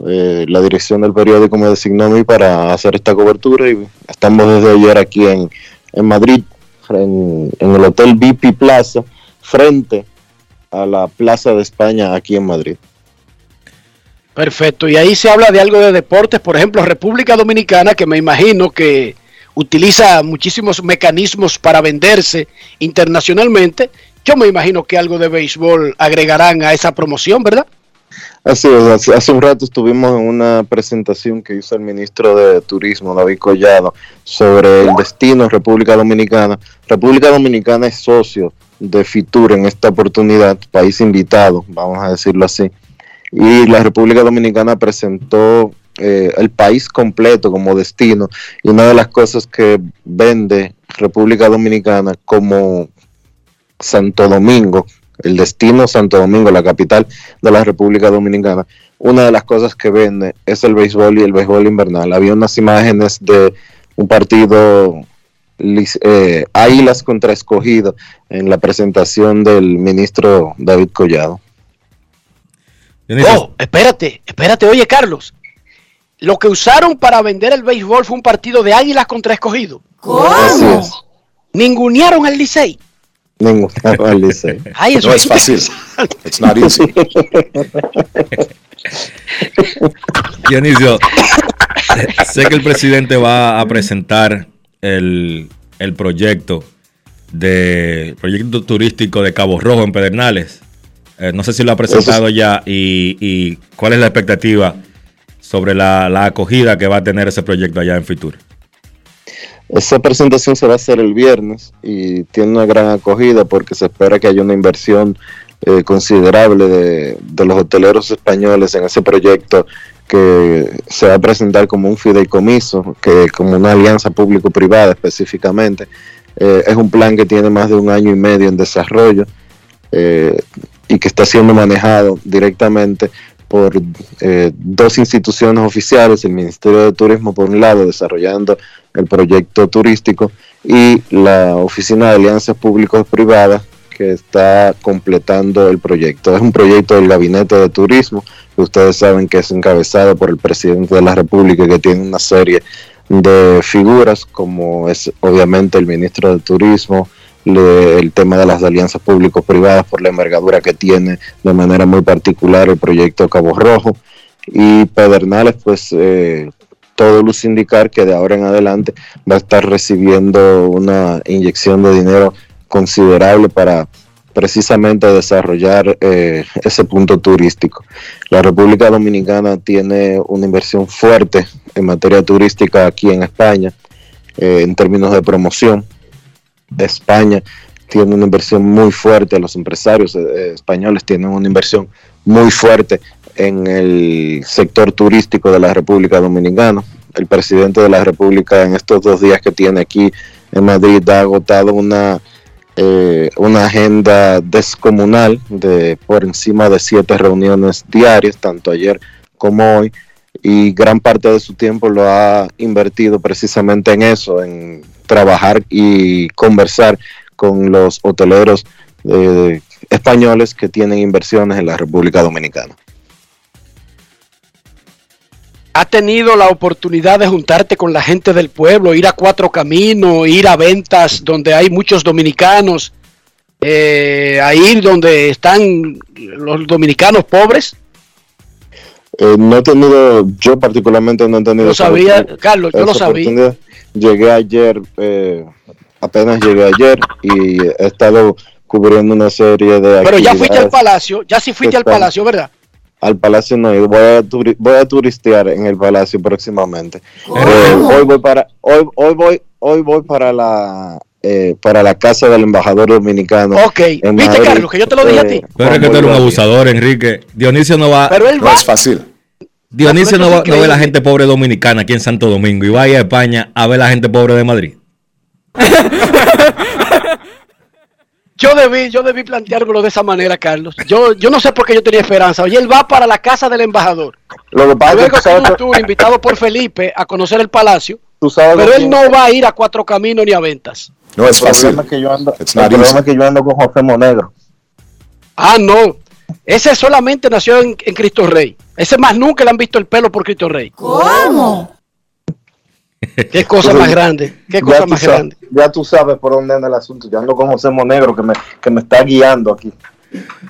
eh, la dirección del periódico me designó a mí para hacer esta cobertura y estamos desde ayer aquí en, en Madrid, en, en el Hotel VIP Plaza, frente a la Plaza de España aquí en Madrid. Perfecto, y ahí se habla de algo de deportes, por ejemplo, República Dominicana, que me imagino que utiliza muchísimos mecanismos para venderse internacionalmente. Yo me imagino que algo de béisbol agregarán a esa promoción, ¿verdad? Así es, hace, un rato estuvimos en una presentación que hizo el ministro de Turismo, David Collado, sobre el destino de República Dominicana. República Dominicana es socio de FITUR en esta oportunidad, país invitado, vamos a decirlo así. Y la República Dominicana presentó eh, el país completo como destino. Y una de las cosas que vende República Dominicana como Santo Domingo, el destino Santo Domingo, la capital de la República Dominicana, una de las cosas que vende es el béisbol y el béisbol invernal. Había unas imágenes de un partido eh, Águilas contra Escogido en la presentación del ministro David Collado. Oh, espérate, espérate, oye Carlos. Lo que usaron para vender el béisbol fue un partido de águilas contra escogido. Es. Ningunearon al Licey. Ay, eso No es fácil. It's not easy. Dionisio, sé que el presidente va a presentar el, el proyecto de proyecto turístico de Cabo Rojo en Pedernales. Eh, no sé si lo ha presentado ya y, y cuál es la expectativa sobre la, la acogida que va a tener ese proyecto allá en Fitur. Esa presentación se va a hacer el viernes y tiene una gran acogida porque se espera que haya una inversión eh, considerable de, los hoteleros españoles en ese proyecto que se va a presentar como un fideicomiso, que como una alianza público-privada específicamente. Eh, es un plan que tiene más de un año y medio en desarrollo eh, y que está siendo manejado directamente por eh, dos instituciones oficiales, el Ministerio de Turismo por un lado, desarrollando el proyecto turístico, y la Oficina de Alianzas Públicos Privadas, que está completando el proyecto. Es un proyecto del Gabinete de Turismo, que ustedes saben que es encabezado por el presidente de la República, que tiene una serie de figuras, como es obviamente el ministro de Turismo, el tema de las alianzas público-privadas por la envergadura que tiene de manera muy particular el proyecto Cabo Rojo y Pedernales, pues eh, todo luce indicar que de ahora en adelante va a estar recibiendo una inyección de dinero considerable para precisamente desarrollar eh, ese punto turístico. La República Dominicana tiene una inversión fuerte en materia turística aquí en España, eh, en términos de promoción España tiene una inversión muy fuerte, los empresarios eh, españoles tienen una inversión muy fuerte en el sector turístico de la República Dominicana. El presidente de la República en estos dos días que tiene aquí en Madrid ha agotado una, eh, una agenda descomunal de por encima de siete reuniones diarias, tanto ayer como hoy, y gran parte de su tiempo lo ha invertido precisamente en eso, en trabajar y conversar con los hoteleros eh, españoles que tienen inversiones en la República Dominicana. ¿Ha tenido la oportunidad de juntarte con la gente del pueblo, ir a Cuatro Caminos, ir a ventas donde hay muchos dominicanos, eh, a ir donde están los dominicanos pobres? Eh, no he tenido, yo particularmente no he tenido. Lo sabía, Carlos, yo lo sabía. Llegué ayer, eh, apenas llegué ayer y he estado cubriendo una serie de. Pero ya fuiste al palacio, ya sí fuiste al palacio, ¿verdad? Al palacio no, voy a, voy a turistear en el palacio próximamente. Eh, hoy voy para, hoy, hoy voy, hoy voy para la eh, para la casa del embajador dominicano. Ok, viste Carlos, que yo te lo dije a ti. Pero es que tú eres un abusador, Enrique. Dionisio no va. Pero él va. No es fácil. Dionisio no, va, no ve la gente pobre dominicana aquí en Santo Domingo y va a ir a España a ver la gente pobre de Madrid. [LAUGHS] yo debí, yo debí planteármelo de esa manera, Carlos. Yo, yo no sé por qué yo tenía esperanza. Oye, él va para la casa del embajador. Lo que pasa Luego es que un tour invitado por Felipe a conocer el palacio. pero él no va a ir a Cuatro Caminos ni a Ventas. No es fácil. El problema es que yo ando, el problema es que yo ando con José Monegro. Ah, no. Ese solamente nació en, Cristo Rey. Ese más nunca le han visto el pelo por Cristo Rey. ¿Cómo? Qué cosa más grande. Qué cosa más grande. Ya tú sabes por dónde anda el asunto. Yo ando con José Monegro que me, que me está guiando aquí.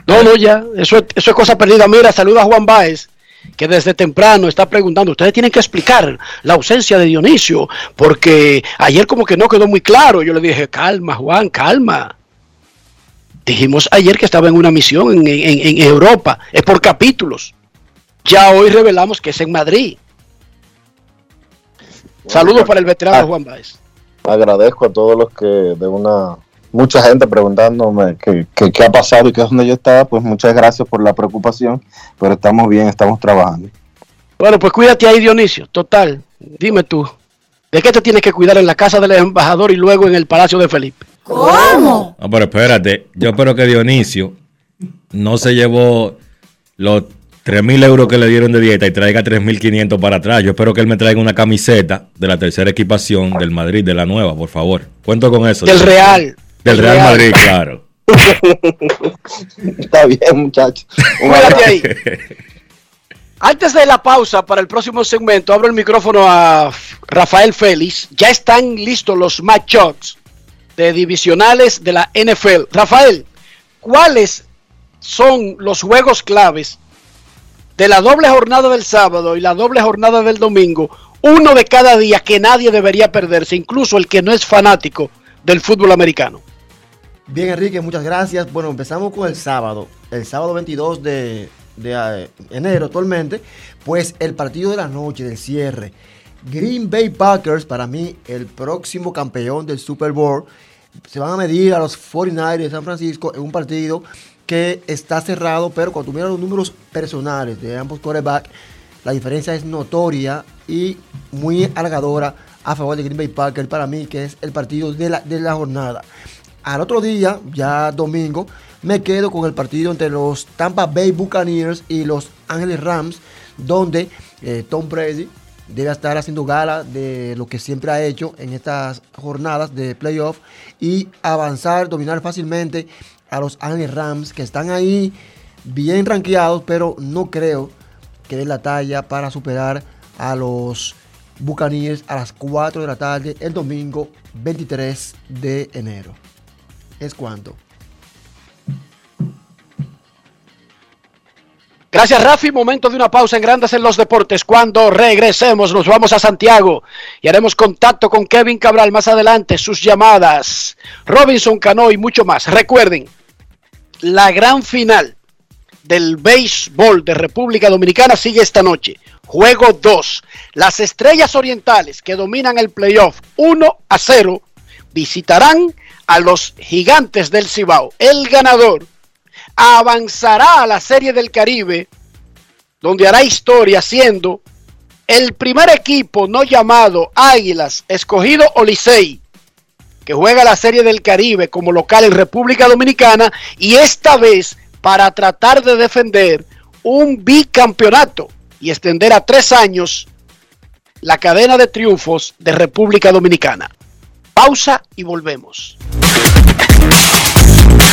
No, no, ya. Eso, eso es cosa perdida. Mira, saluda a Juan Báez que desde temprano está preguntando, ustedes tienen que explicar la ausencia de Dionisio, porque ayer como que no quedó muy claro. Yo le dije, calma, Juan, calma. Dijimos ayer que estaba en una misión en, Europa, es por capítulos. Ya hoy revelamos que es en Madrid. Saludos para el veterano Juan Baez. Agradezco a todos los que de una mucha gente preguntándome qué, qué, ha pasado y qué es donde yo estaba, pues muchas gracias por la preocupación, pero estamos bien, estamos trabajando. Bueno, pues cuídate ahí, Dionisio. Total, dime tú, ¿de qué te tienes que cuidar en la casa del embajador y luego en el palacio de Felipe? ¿Cómo? No, pero espérate, yo espero que Dionisio no se llevó los 3 mil euros que le dieron de dieta y traiga 3.500 para atrás. Yo espero que él me traiga una camiseta de la tercera equipación del Madrid, de la nueva, por favor. Cuento con eso. Del Real. Del Real, Madrid, claro. [LAUGHS] Está bien, muchachos. [LAUGHS] Cuídate ahí. Antes de la pausa para el próximo segmento, abro el micrófono a Rafael Félix. Ya están listos los matchups de divisionales de la NFL. Rafael, ¿cuáles son los juegos claves de la doble jornada del sábado y la doble jornada del domingo? Uno de cada día que nadie debería perderse, incluso el que no es fanático del fútbol americano. Bien, Enrique, muchas gracias. Bueno, empezamos con el sábado. El sábado 22 de, eh, enero actualmente, pues el partido de la noche, del cierre. Green Bay Packers, para mí, el próximo campeón del Super Bowl. Se van a medir a los 49 de San Francisco en un partido que está cerrado, pero cuando miras los números personales de ambos quarterbacks, la diferencia es notoria y muy halagadora a favor de Green Bay Packers para mí, que es el partido de la, de la jornada. Al otro día, ya domingo, me quedo con el partido entre los Tampa Bay Buccaneers y los Ángeles Rams, donde eh, Tom Brady debe estar haciendo gala de lo que siempre ha hecho en estas jornadas de playoff y avanzar, dominar fácilmente a los Ángeles Rams, que están ahí bien rankeados, pero no creo que den la talla para superar a los Buccaneers a las 4 de la tarde el domingo 23 de enero. Es cuanto. Gracias, Rafi. Momento de una pausa en Grandes en los Deportes. Cuando regresemos, nos vamos a Santiago y haremos contacto con Kevin Cabral más adelante. Sus llamadas, Robinson Cano y mucho más. Recuerden, la gran final del béisbol de República Dominicana sigue esta noche. Juego 2. Las estrellas orientales que dominan el playoff 1 a 0 visitarán a los gigantes del Cibao. El ganador avanzará a la Serie del Caribe, donde hará historia siendo el primer equipo no llamado Águilas, escogido Olisei, que juega la Serie del Caribe como local en República Dominicana y esta vez para tratar de defender un bicampeonato y extender a tres años la cadena de triunfos de República Dominicana. Pausa y volvemos.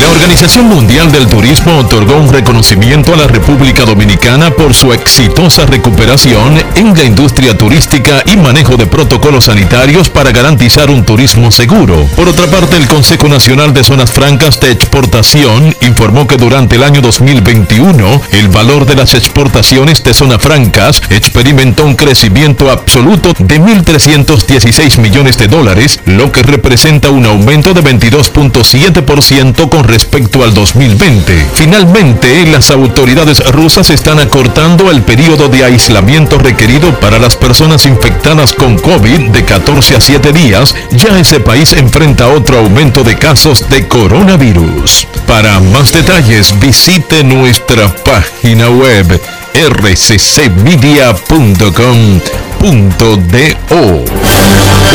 La Organización Mundial del Turismo otorgó un reconocimiento a la República Dominicana por su exitosa recuperación en la industria turística y manejo de protocolos sanitarios para garantizar un turismo seguro. Por otra parte, el Consejo Nacional de Zonas Francas de Exportación informó que durante el año 2021 el valor de las exportaciones de zonas francas experimentó un crecimiento absoluto de 1.316 millones de dólares, lo que representa un aumento de 22.7% con respecto al 2020. Finalmente, las autoridades rusas están acortando el periodo de aislamiento requerido para las personas infectadas con COVID de 14 a 7 días. Ya ese país enfrenta otro aumento de casos de coronavirus. Para más detalles, visite nuestra página web rccmedia.com.do.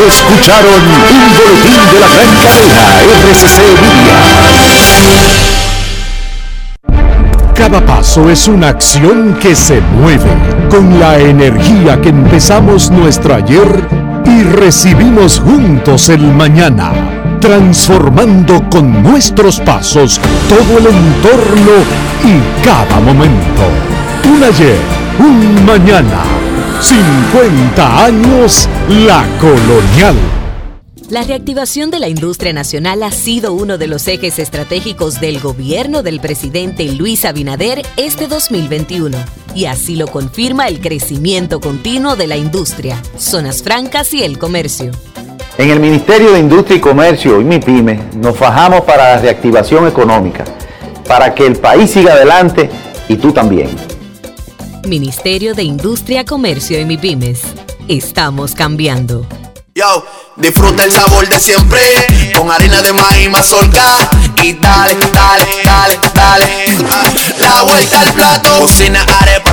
Escucharon un boletín de la gran cadena RCC Media. Cada paso es una acción que se mueve con la energía que empezamos nuestro ayer y recibimos juntos el mañana, transformando con nuestros pasos todo el entorno y cada momento. Un ayer, un mañana, 50 años la colonial. La reactivación de la industria nacional ha sido uno de los ejes estratégicos del gobierno del presidente Luis Abinader este 2021. Y así lo confirma el crecimiento continuo de la industria, zonas francas y el comercio. En el Ministerio de Industria y Comercio y MIPYME nos fajamos para la reactivación económica, para que el país siga adelante y tú también. Ministerio de Industria, Comercio y MIPYMES. Estamos cambiando. Yo, disfruta el sabor de siempre con harina de maíz mazorca y dale, dale, dale, dale. La vuelta al plato, cocina arepa,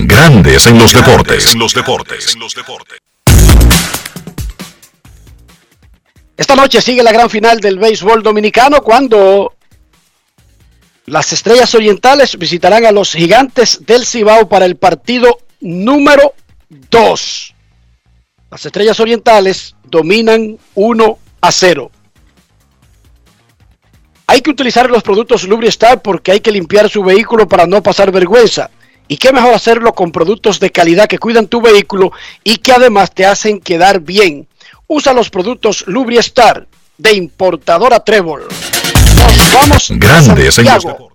Grandes en los deportes. En los deportes. En los deportes. Esta noche sigue la gran final del béisbol dominicano cuando las Estrellas Orientales visitarán a los Gigantes del Cibao para el partido número 2. Las Estrellas Orientales dominan 1 a 0. Hay hay que utilizar los productos Lubristar porque hay que limpiar su vehículo para no pasar vergüenza. Y qué mejor hacerlo con productos de calidad que cuidan tu vehículo y que además te hacen quedar bien. Usa los productos Lubristar de importadora Trébol. Nos vamos Grandes a en los Santiago.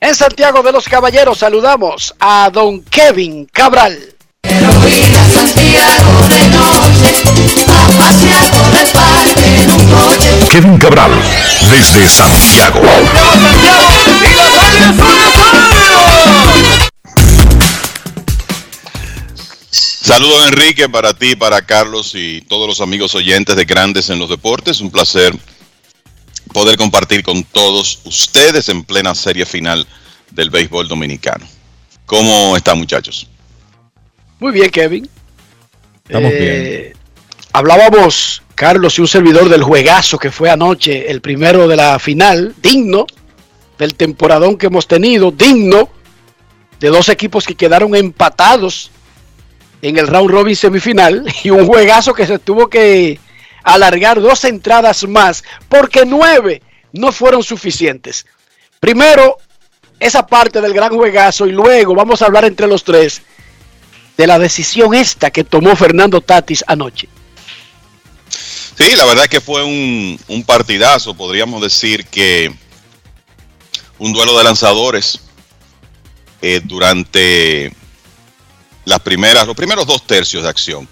En Santiago de los Caballeros saludamos a don Kevin Cabral. Kevin Cabral, desde Santiago. Saludos Enrique para ti, para Carlos y todos los amigos oyentes de Grandes en los Deportes. Un placer poder compartir con todos ustedes en plena serie final del béisbol dominicano. ¿Cómo están muchachos? Muy bien, Kevin. Estamos Eh, Hablábamos, Carlos y un servidor, del juegazo que fue anoche, el primero de la final, digno del temporadón que hemos tenido, digno de dos equipos que quedaron empatados en el round robin semifinal [LAUGHS] y un juegazo que se tuvo que alargar dos entradas más porque nueve no fueron suficientes. Primero, esa parte del gran juegazo y luego vamos a hablar entre los tres de la decisión esta que tomó Fernando Tatis anoche. Sí, la verdad es que fue un, un partidazo. Podríamos decir que un duelo de lanzadores eh, durante las primeras, los primeros dos tercios de acción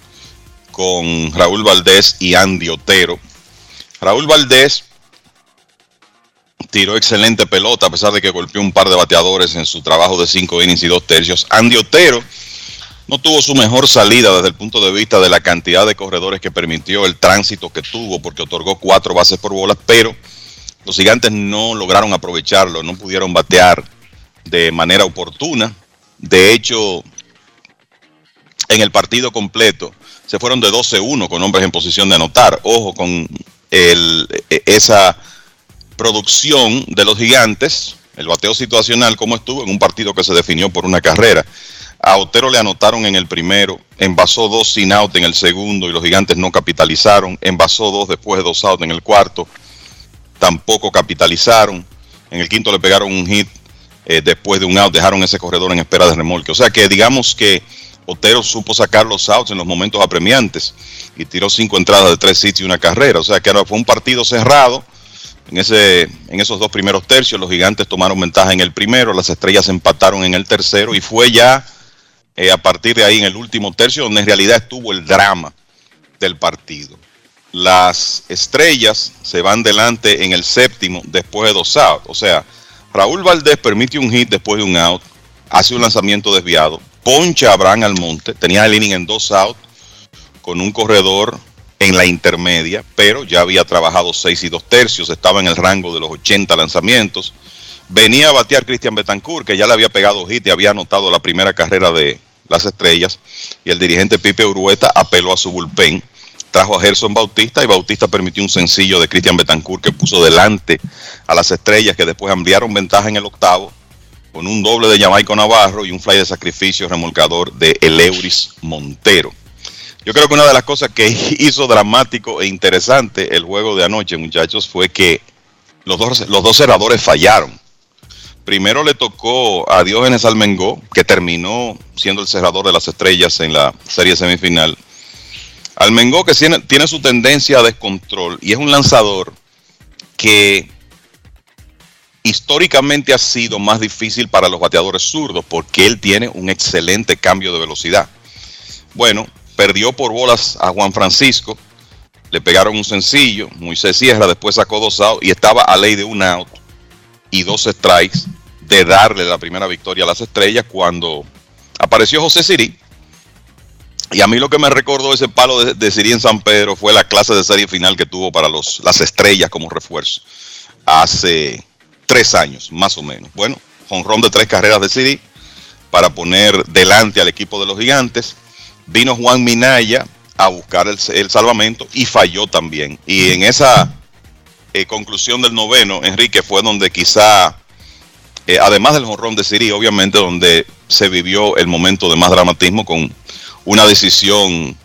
con Raúl Valdés y Andy Otero. Raúl Valdés tiró excelente pelota a pesar de que golpeó un par de bateadores en su trabajo de cinco innings y dos tercios. Andy Otero no tuvo su mejor salida desde el punto de vista de la cantidad de corredores que permitió el tránsito que tuvo porque otorgó cuatro bases por bolas, pero los gigantes no lograron aprovecharlo, no pudieron batear de manera oportuna. De hecho, en el partido completo se fueron de 12-1 con hombres en posición de anotar. Ojo con el, e- esa producción de los gigantes, el bateo situacional como estuvo en un partido que se definió por una carrera. A Otero le anotaron en el primero, envasó dos sin out en el segundo y los gigantes no capitalizaron, envasó dos después de dos out en el cuarto, tampoco capitalizaron. En el quinto le pegaron un hit eh, después de un out, dejaron ese corredor en espera de remolque. O sea que digamos que Otero supo sacar los outs en los momentos apremiantes y tiró cinco entradas de tres hits y una carrera. O sea que fue un partido cerrado. En, ese, en esos dos primeros tercios, los gigantes tomaron ventaja en el primero, las estrellas empataron en el tercero y fue ya eh, a partir de ahí en el último tercio donde en realidad estuvo el drama del partido. Las estrellas se van delante en el séptimo después de dos outs. O sea, Raúl Valdés permite un hit después de un out, hace un lanzamiento desviado, poncha a Abraham Almonte, tenía el inning en dos outs con un corredor en la intermedia, pero ya había trabajado seis y dos tercios, estaba en el rango de los 80 lanzamientos. Venía a batear Cristian Betancourt, que ya le había pegado hit y había anotado la primera carrera de las estrellas, y el dirigente Pipe Urueta apeló a su bullpen, trajo a Gerson Bautista y Bautista permitió un sencillo de Cristian Betancourt que puso delante a las estrellas que después ampliaron ventaja en el octavo con un doble de Jamaico Navarro y un fly de sacrificio remolcador de Eleuris Montero. Yo creo que una de las cosas que [LAUGHS] hizo dramático e interesante el juego de anoche, muchachos, fue que los dos, los dos cerradores fallaron. Primero le tocó a Diógenes Almengó, que terminó siendo el cerrador de las estrellas en la serie semifinal. Almengó que tiene, tiene su tendencia a descontrol y es un lanzador que históricamente ha sido más difícil para los bateadores zurdos porque él tiene un excelente cambio de velocidad. Bueno, perdió por bolas a Juan Francisco, le pegaron un sencillo, Moisés Sierra después sacó dos outs y estaba a ley de un out y dos strikes de darle la primera victoria a las estrellas cuando apareció José Siri. Y a mí lo que me recordó ese palo de, Siri en San Pedro fue la clase de serie final que tuvo para los, las estrellas como refuerzo hace tres años, más o menos. Bueno, jonrón de tres carreras de Siri para poner delante al equipo de los gigantes. Vino Juan Minaya a buscar el, el salvamento y falló también. Y en esa eh, conclusión del noveno, Enrique, fue donde quizá, eh, además del jonrón de Siri, obviamente donde se vivió el momento de más dramatismo con una decisión,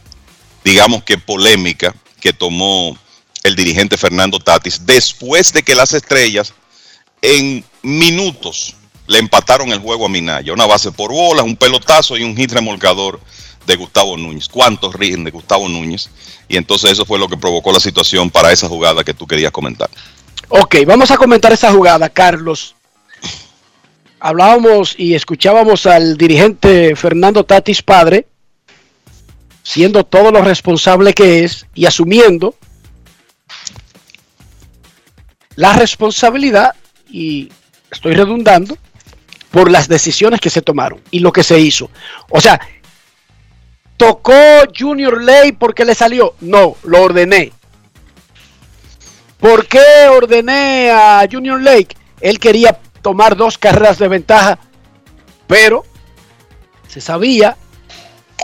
digamos que polémica, que tomó el dirigente Fernando Tatis, después de que las estrellas en minutos le empataron el juego a Minaya. Una base por bolas, un pelotazo y un hit remolcador de Gustavo Núñez. ¿Cuántos rigen de Gustavo Núñez? Y entonces eso fue lo que provocó la situación para esa jugada que tú querías comentar. Ok, vamos a comentar esa jugada, Carlos. Hablábamos y escuchábamos al dirigente Fernando Tatis padre, siendo todo lo responsable que es y asumiendo la responsabilidad, y estoy redundando, por las decisiones que se tomaron y lo que se hizo. O sea, ¿tocó Junior Ley porque le salió? No, lo ordené. ¿Por qué ordené a Junior Lake? Él quería tomar dos carreras de ventaja, pero se sabía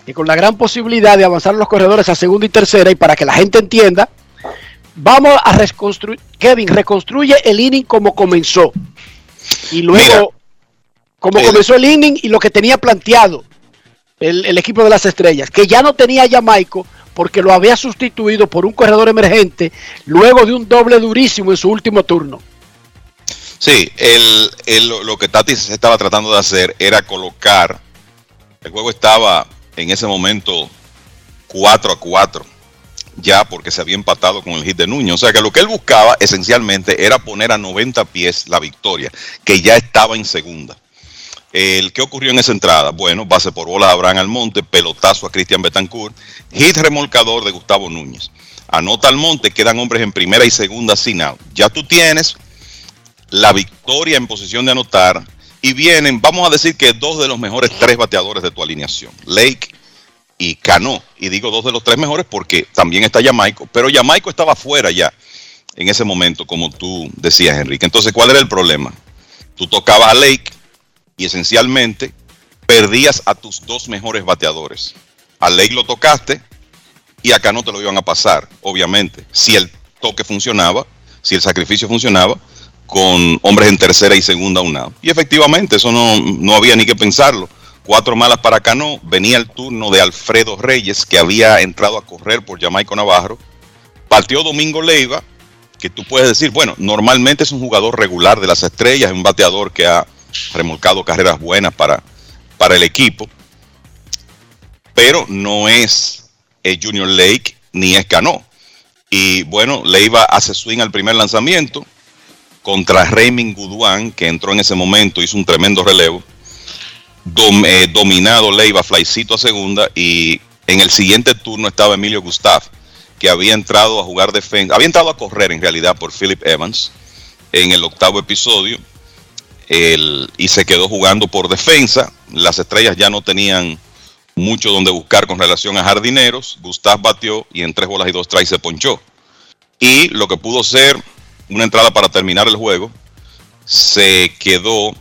que con la gran posibilidad de avanzar los corredores a segunda y tercera, y para que la gente entienda, vamos a reconstruir, Kevin, reconstruye el inning como comenzó. Y luego, como comenzó el inning y lo que tenía planteado el, equipo de las estrellas, que ya no tenía a Jamaico porque lo había sustituido por un corredor emergente luego de un doble durísimo en su último turno. Sí, el, lo que Tatis estaba tratando de hacer era colocar, el juego estaba en ese momento 4 a 4, ya porque se había empatado con el hit de Nuño. O sea que lo que él buscaba esencialmente era poner a 90 pies la victoria, que ya estaba en segunda. El, ¿Qué ocurrió en esa entrada? Bueno, base por bola a Abraham Almonte, pelotazo a Cristian Betancourt, hit remolcador de Gustavo Núñez. Anota Almonte, quedan hombres en primera y segunda sin out. Ya tú tienes la victoria en posición de anotar y vienen, vamos a decir que dos de los mejores tres bateadores de tu alineación, Lake y Cano. Y digo dos de los tres mejores porque también está Jamaico, pero Jamaico estaba fuera ya en ese momento, como tú decías, Enrique. Entonces, ¿cuál era el problema? Tú tocabas a Lake y esencialmente perdías a tus dos mejores bateadores. A Lake lo tocaste y acá no te lo iban a pasar, obviamente. Si el toque funcionaba, si el sacrificio funcionaba, con hombres en tercera y segunda una. Y efectivamente, eso no, no había ni que pensarlo. Cuatro malas para Cano, venía el turno de Alfredo Reyes, que había entrado a correr por Jamaico Navarro. Partió Domingo Leiva, que tú puedes decir, bueno, normalmente es un jugador regular de las estrellas, es un bateador que ha remolcado carreras buenas para, para el equipo, pero no es el Junior Lake ni es Cano. Y bueno, Leiva hace swing al primer lanzamiento contra Raymond Guduán, que entró en ese momento, hizo un tremendo relevo. Eh, dominado Leiva, flycito a segunda, y en el siguiente turno estaba Emilio Gustav, que había entrado a jugar defensa, había entrado a correr en realidad por Philip Evans en el octavo episodio, y se quedó jugando por defensa. Las estrellas ya no tenían mucho donde buscar con relación a jardineros. Gustav batió y en tres bolas y dos tries se ponchó. Y lo que pudo ser una entrada para terminar el juego, se quedó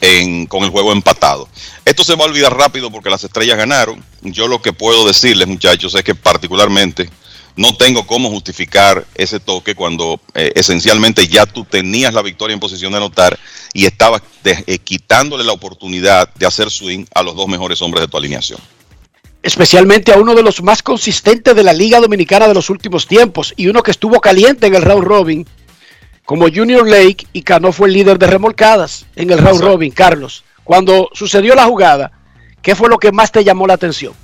en, con el juego empatado. Esto se va a olvidar rápido porque las estrellas ganaron. Yo lo que puedo decirles, muchachos, es que particularmente no tengo cómo justificar ese toque cuando eh, esencialmente ya tú tenías la victoria en posición de anotar y estabas de, eh, quitándole la oportunidad de hacer swing a los dos mejores hombres de tu alineación. Especialmente a uno de los más consistentes de la Liga Dominicana de los últimos tiempos y uno que estuvo caliente en el round robin como Junior Lake y Cano fue el líder de remolcadas en el round robin, Carlos. Cuando sucedió la jugada, ¿qué fue lo que más te llamó la atención?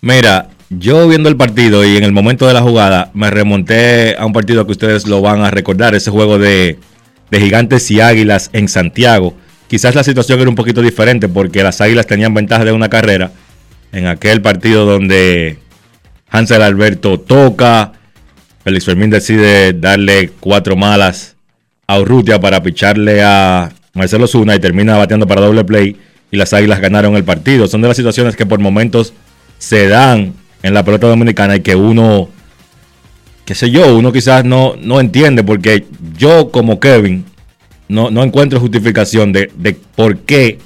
Mira, yo viendo el partido y en el momento de la jugada me remonté a un partido que ustedes lo van a recordar, ese juego de, de gigantes y águilas en Santiago. Quizás la situación era un poquito diferente porque las águilas tenían ventaja de una carrera en aquel partido donde Hansel Alberto toca, Félix Fermín decide darle cuatro malas a Urrutia para picharle a Marcelo Zuna y termina bateando para doble play y las Águilas ganaron el partido. Son de las situaciones que por momentos se dan en la pelota dominicana y que uno, qué sé yo, uno quizás no, no entiende porque yo como Kevin no, no encuentro justificación de, de por qué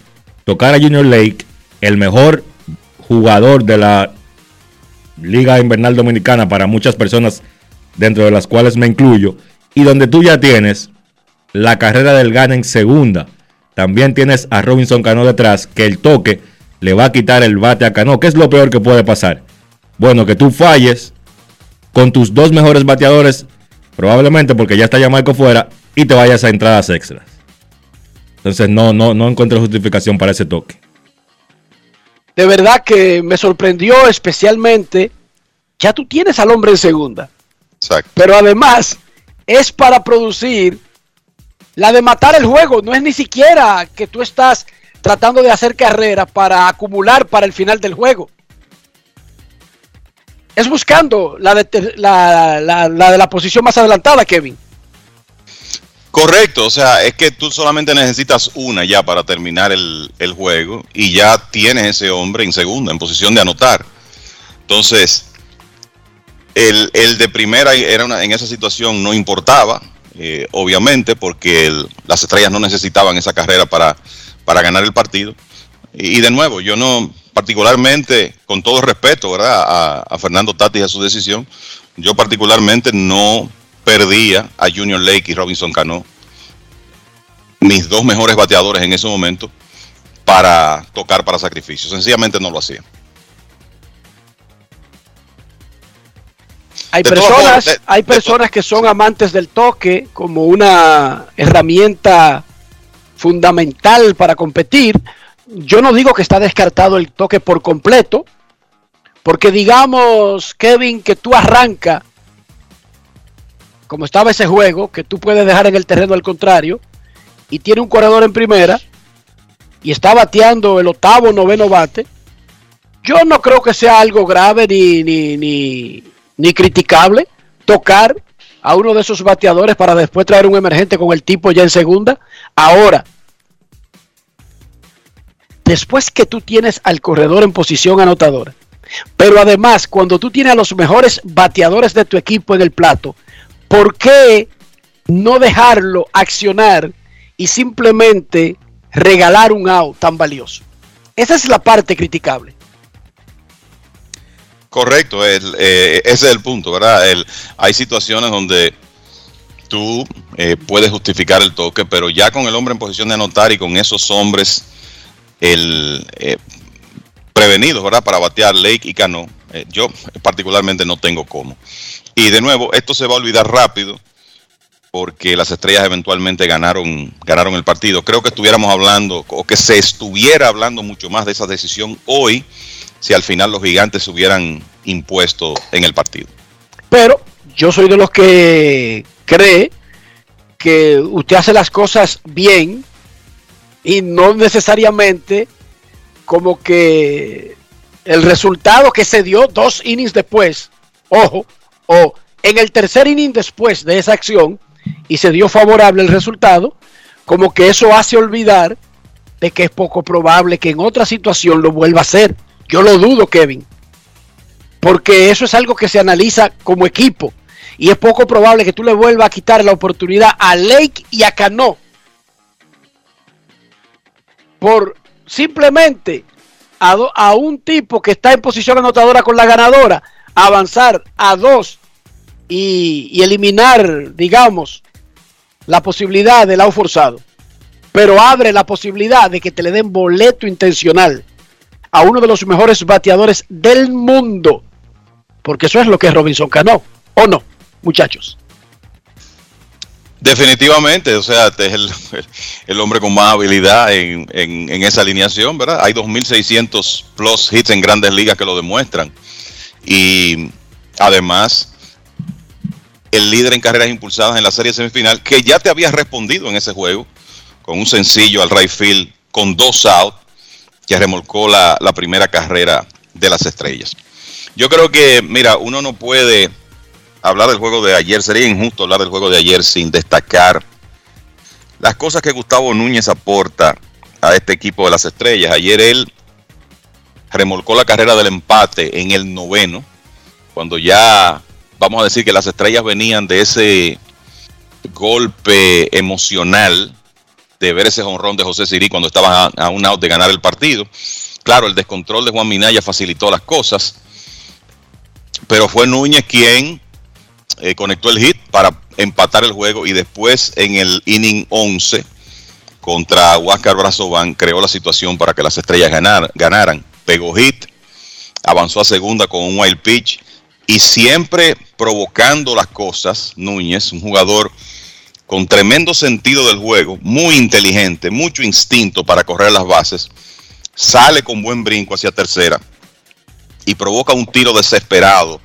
tocar a Junior Lake, el mejor jugador de la Liga Invernal Dominicana para muchas personas, dentro de las cuales me incluyo, y donde tú ya tienes la carrera del Gana en segunda. También tienes a Robinson Cano detrás, que el toque le va a quitar el bate a Cano. ¿Qué es lo peor que puede pasar? Bueno, que tú falles con tus dos mejores bateadores, probablemente porque ya está Yamarco fuera, y te vayas a entradas extras. Entonces no, no, no encuentro justificación para ese toque. De verdad que me sorprendió especialmente. Ya tú tienes al hombre en segunda. Exacto. Pero además es para producir la de matar el juego. No es ni siquiera que tú estás tratando de hacer carrera para acumular para el final del juego. Es buscando la de la, la, de la posición más adelantada, Kevin. Correcto, o sea, es que tú solamente necesitas una ya para terminar el, el, juego y ya tienes ese hombre en segunda, en posición de anotar. Entonces, el, el de primera era una, en esa situación no importaba, eh, obviamente, porque las estrellas no necesitaban esa carrera para, para ganar el partido. Y, y, de nuevo, yo no, particularmente, con todo respeto, ¿verdad? A, a Fernando Tatis y a su decisión, yo particularmente no perdía a Junior Lake y Robinson Cano, mis dos mejores bateadores en ese momento, para tocar para sacrificio. Sencillamente no lo hacía. Hay de personas, de, hay personas que son amantes del toque como una herramienta fundamental para competir. Yo no digo que está descartado el toque por completo, porque digamos, Kevin, que tú arrancas como estaba ese juego, que tú puedes dejar en el terreno al contrario, y tiene un corredor en primera, y está bateando el octavo, noveno bate, yo no creo que sea algo grave ni, ni, ni, ni criticable tocar a uno de esos bateadores para después traer un emergente con el tipo ya en segunda. Ahora, después que tú tienes al corredor en posición anotadora, pero además cuando tú tienes a los mejores bateadores de tu equipo en el plato, ¿por qué no dejarlo accionar y simplemente regalar un out tan valioso? Esa es la parte criticable. Correcto, eh, ese es el punto, ¿verdad? Hay situaciones donde tú eh, puedes justificar el toque, pero ya con el hombre en posición de anotar y con esos hombres el, eh, prevenidos, ¿verdad? Para batear Lake y Cano, yo particularmente no tengo cómo. Y de nuevo, esto se va a olvidar rápido porque las estrellas eventualmente ganaron, ganaron el partido. Creo que estuviéramos hablando, o que se estuviera hablando mucho más de esa decisión hoy, si al final los gigantes se hubieran impuesto en el partido. Pero yo soy de los que cree que usted hace las cosas bien y no necesariamente como que el resultado que se dio dos innings después, ojo, o en el tercer inning después de esa acción y se dio favorable el resultado, como que eso hace olvidar de que es poco probable que en otra situación lo vuelva a hacer. Yo lo dudo, Kevin, porque eso es algo que se analiza como equipo y es poco probable que tú le vuelvas a quitar la oportunidad a Lake y a Cano por simplemente a, a un tipo que está en posición anotadora con la ganadora avanzar a dos y, y, eliminar, digamos, la posibilidad del out forzado. Pero abre la posibilidad de que te le den boleto intencional a uno de los mejores bateadores del mundo. Porque eso es lo que es Robinson Cano. ¿O no, muchachos? Definitivamente, o sea, este es el, el, hombre con más habilidad en, en, esa alineación, ¿verdad? Hay 2.600 plus hits en grandes ligas que lo demuestran. Y además, el líder en carreras impulsadas en la serie semifinal, que ya te había respondido en ese juego, con un sencillo al right field, con dos outs, que remolcó la, la primera carrera de las estrellas. Yo creo que, mira, uno no puede hablar del juego de ayer, sería injusto hablar del juego de ayer sin destacar las cosas que Gustavo Núñez aporta a este equipo de las estrellas. Ayer él remolcó la carrera del empate en el noveno, cuando ya vamos a decir que las estrellas venían de ese golpe emocional de ver ese jonrón de José Sirí cuando estaban a, un out de ganar el partido. Claro, el descontrol de Juan Minaya facilitó las cosas, pero fue Núñez quien eh, conectó el hit para empatar el juego y después en el inning 11 contra Huáscar Brazovan creó la situación para que las estrellas ganar, ganaran. Pegó hit, avanzó a segunda con un wild pitch y siempre provocando las cosas. Núñez, un jugador con tremendo sentido del juego, muy inteligente, mucho instinto para correr las bases, sale con buen brinco hacia tercera y provoca un tiro desesperado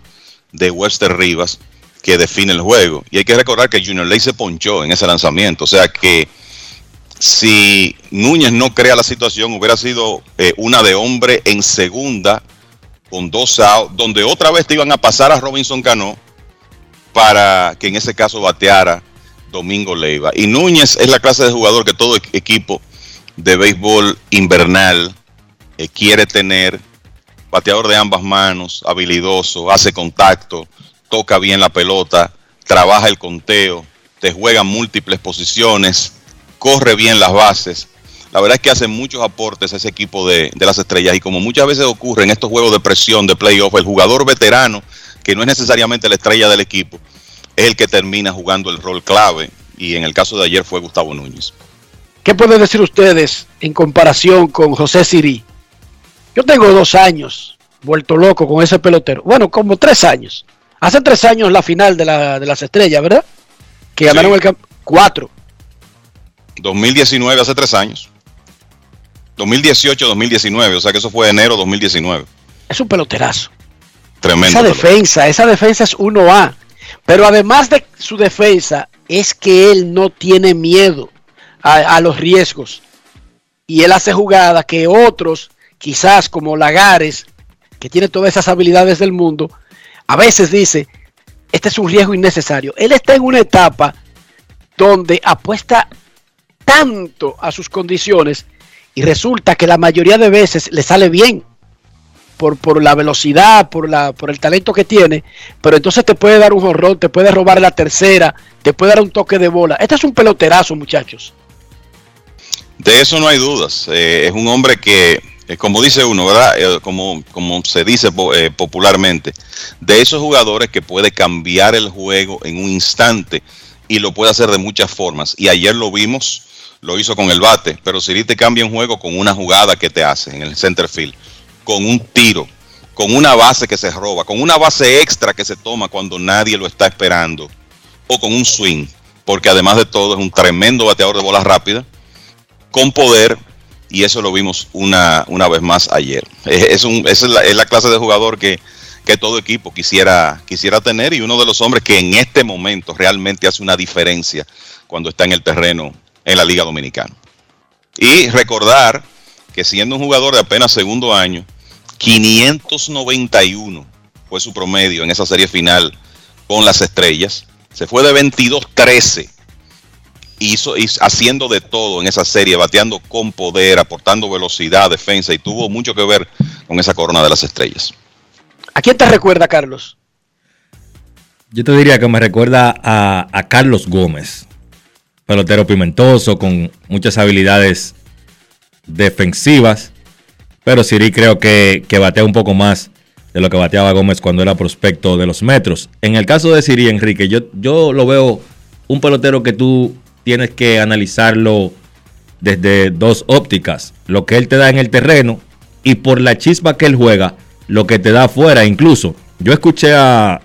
de Wester Rivas que define el juego. Y hay que recordar que Junior Ley se ponchó en ese lanzamiento, o sea que si Núñez no crea la situación, hubiera sido eh, una de hombre en segunda con dos outs, donde otra vez te iban a pasar a Robinson Cano para que en ese caso bateara Domingo Leiva. Y Núñez es la clase de jugador que todo equipo de béisbol invernal eh, quiere tener. Bateador de ambas manos, habilidoso, hace contacto, toca bien la pelota, trabaja el conteo, te juega múltiples posiciones, corre bien las bases. La verdad es que hace muchos aportes a ese equipo de, de las estrellas y como muchas veces ocurre en estos juegos de presión de playoff, el jugador veterano, que no es necesariamente la estrella del equipo, es el que termina jugando el rol clave y en el caso de ayer fue Gustavo Núñez. ¿Qué pueden decir ustedes en comparación con José Siri? Yo tengo dos años vuelto loco con ese pelotero. Bueno, como tres años. Hace tres años la final de, la, de las estrellas, ¿verdad? Que ganaron el camp cuatro. 2019, hace tres años. 2018-2019, o sea que eso fue enero 2019. Es un peloterazo. Tremendo. Esa defensa, esa defensa es 1A. Pero además de su defensa, es que él no tiene miedo a, a los riesgos. Y él hace jugadas que otros, quizás como Lagares, que tiene todas esas habilidades del mundo, a veces dice, este es un riesgo innecesario. Él está en una etapa donde apuesta tanto a sus condiciones y resulta que la mayoría de veces le sale bien por, por la velocidad, por, la, por el talento que tiene, pero entonces te puede dar un horror, te puede robar la tercera, te puede dar un toque de bola. Este es un peloterazo, muchachos. De eso no hay dudas. Eh, es un hombre que, eh, como dice uno, ¿verdad? Eh, como, como se dice eh, popularmente, de esos jugadores que puede cambiar el juego en un instante y lo puede hacer de muchas formas. Y ayer lo vimos, lo hizo con el bate, pero Siri te cambia un juego con una jugada que te hace en el center field, con un tiro, con una base que se roba, con una base extra que se toma cuando nadie lo está esperando, o con un swing, porque además de todo es un tremendo bateador de bolas rápidas, con poder, y eso lo vimos una, una vez más ayer. Es, es, la, es la clase de jugador que, que todo equipo quisiera, quisiera tener y uno de los hombres que en este momento realmente hace una diferencia cuando está en el terreno en la Liga Dominicana. Y recordar que siendo un jugador de apenas segundo año, 591 fue su promedio en esa serie final con las estrellas. Se fue de 22-13, hizo, hizo, haciendo de todo en esa serie, bateando con poder, aportando velocidad, defensa y tuvo mucho que ver con esa corona de las estrellas. ¿A quién te recuerda, Carlos? Yo te diría que me recuerda a, a Carlos Gómez, pelotero pimentoso, con muchas habilidades defensivas, pero Siri creo que, que, batea un poco más de lo que bateaba Gómez cuando era prospecto de los metros. En el caso de Siri, Enrique, yo, yo lo veo un pelotero que tú tienes que analizarlo desde dos ópticas, lo que él te da en el terreno y por la chispa que él juega, lo que te da afuera. Incluso yo escuché a,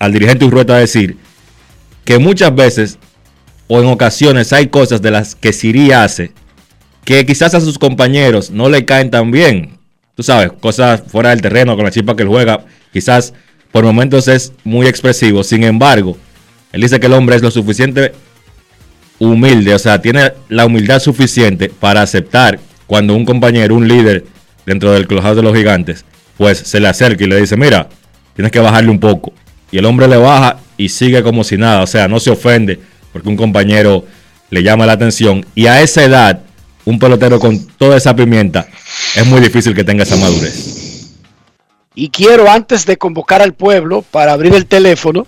al dirigente Urrueta decir que muchas veces o en ocasiones hay cosas de las que Siri hace que quizás a sus compañeros no le caen tan bien. Tú sabes, cosas fuera del terreno con la chispa que él juega, quizás por momentos es muy expresivo. Sin embargo, él dice que el hombre es lo suficiente humilde, o sea, tiene la humildad suficiente para aceptar cuando un compañero, un líder dentro del clubhouse de los gigantes, pues se le acerca y le dice, mira, tienes que bajarle un poco. Y el hombre le baja y sigue como si nada, o sea, no se ofende porque un compañero le llama la atención. Y a esa edad, un pelotero con toda esa pimienta, es muy difícil que tenga esa madurez. Y quiero, antes de convocar al pueblo para abrir el teléfono,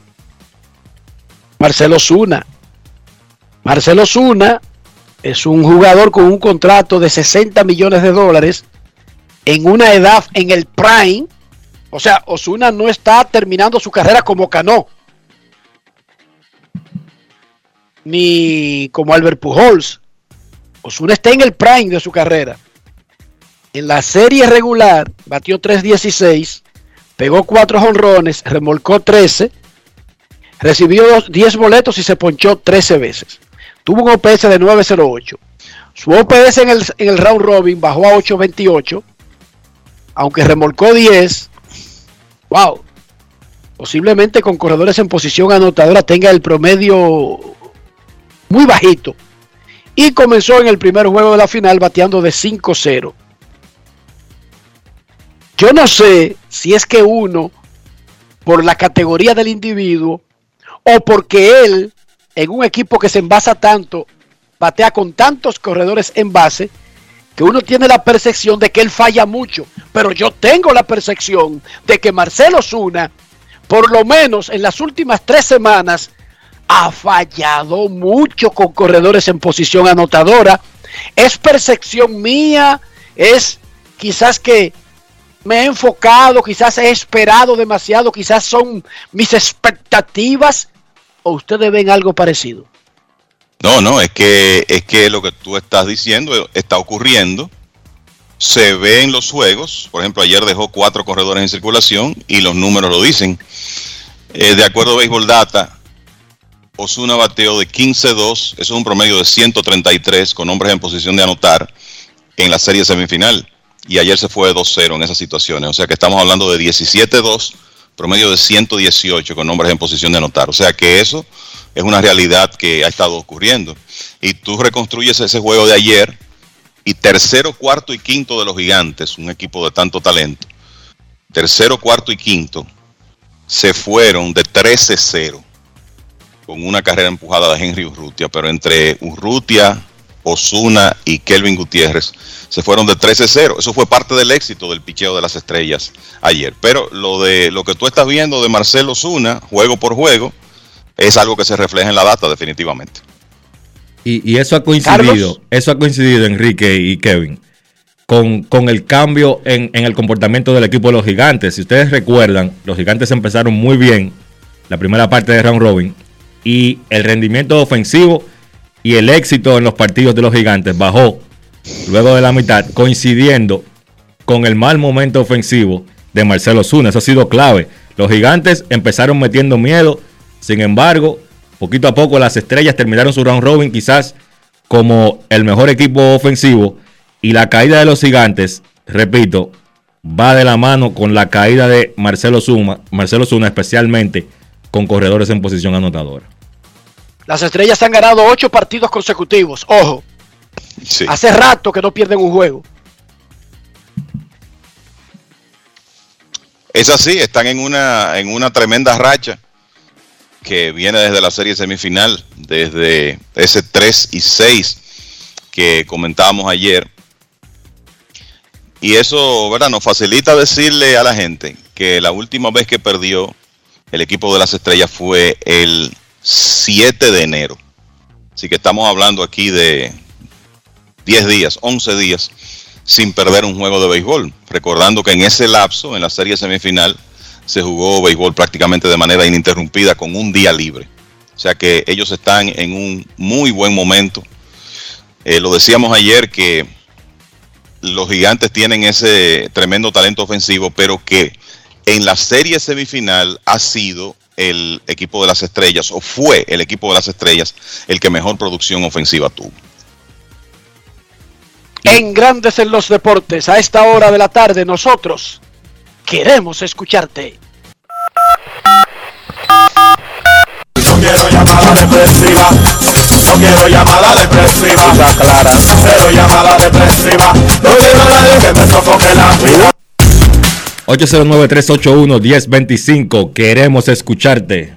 Marcelo Zuna. Marcelo Zuna es un jugador con un contrato de 60 millones de dólares en una edad en el prime. O sea, Osuna no está terminando su carrera como Cano. Ni como Albert Pujols. Osuna está en el prime de su carrera. En la serie regular batió 3.16, pegó cuatro jonrones, remolcó 13, recibió dos- 10 boletos y se ponchó 13 veces. Tuvo un OPS de 908. Su OPS en el, en el round robin bajó a 828, aunque remolcó 10. Wow. Posiblemente con corredores en posición anotadora tenga el promedio muy bajito. Y comenzó en el primer juego de la final bateando de 5-0. Yo no sé si es que uno, por la categoría del individuo, o porque él, en un equipo que se envasa tanto, batea con tantos corredores en base, que uno tiene la percepción de que él falla mucho. Pero yo tengo la percepción de que Marcelo Zuna, por lo menos en las últimas tres semanas, ha fallado mucho con corredores en posición anotadora. Es percepción mía, es quizás que me he enfocado, quizás he esperado demasiado, quizás son mis expectativas o ustedes ven algo parecido. No, no, es que, es que lo que tú estás diciendo está ocurriendo. Se ve en los juegos. Por ejemplo, ayer dejó cuatro corredores en circulación y los números lo dicen. Eh, de acuerdo a Baseball Data, Osuna bateó de 15-2. Eso es un promedio de 133 con hombres en posición de anotar en la serie semifinal. Y ayer se fue de 2-0 en esas situaciones. O sea que estamos hablando de 17-2, promedio de 118 con hombres en posición de anotar. O sea que eso es una realidad que ha estado ocurriendo. Y tú reconstruyes ese juego de ayer y tercero, cuarto y quinto de los gigantes, un equipo de tanto talento, tercero, cuarto y quinto, se fueron de 13-0 con una carrera empujada de Henry Urrutia, pero entre Urrutia, Osuna y Kelvin Gutiérrez se fueron de 13-0. Eso fue parte del éxito del picheo de las estrellas ayer. Pero lo de lo que tú estás viendo de Marcelo Osuna, juego por juego, es algo que se refleja en la data definitivamente. Y, y eso ha coincidido, Carlos. eso ha coincidido, Enrique y Kevin, con, con el cambio en, en el comportamiento del equipo de los gigantes. Si ustedes recuerdan, los gigantes empezaron muy bien la primera parte de round robin y el rendimiento ofensivo y el éxito en los partidos de los gigantes bajó luego de la mitad, coincidiendo con el mal momento ofensivo de Marcelo Zuna. Eso ha sido clave. Los gigantes empezaron metiendo miedo, sin embargo, poquito a poco las estrellas terminaron su round robin quizás como el mejor equipo ofensivo y la caída de los gigantes, repito, va de la mano con la caída de Marcelo Zuna, Marcelo Zuna especialmente con corredores en posición anotadora. Las estrellas han ganado ocho partidos consecutivos. Ojo, Sí. hace rato que no pierden un juego. Es así, están en una, en una tremenda racha que viene desde la serie semifinal, desde ese 3 y 6 que comentábamos ayer. Y eso, ¿verdad? Nos facilita decirle a la gente que la última vez que perdió el equipo de las estrellas fue el 7 de enero. Así que estamos hablando aquí de 10 días, 11 días sin perder un juego de béisbol. Recordando que en ese lapso, en la serie semifinal, se jugó béisbol prácticamente de manera ininterrumpida con un día libre. O sea que ellos están en un muy buen momento. Eh, lo decíamos ayer que los gigantes tienen ese tremendo talento ofensivo, pero que en la serie semifinal ha sido el equipo de las estrellas, o fue el equipo de las estrellas, el que mejor producción ofensiva tuvo. En Grandes en los Deportes, a esta hora de la tarde, nosotros queremos escucharte. No quiero llamada depresiva. No quiero llamada depresiva. clara. Cero llamada depresiva. No quiero a nadie que me sofoque la vida. 809-381-1025. Queremos escucharte.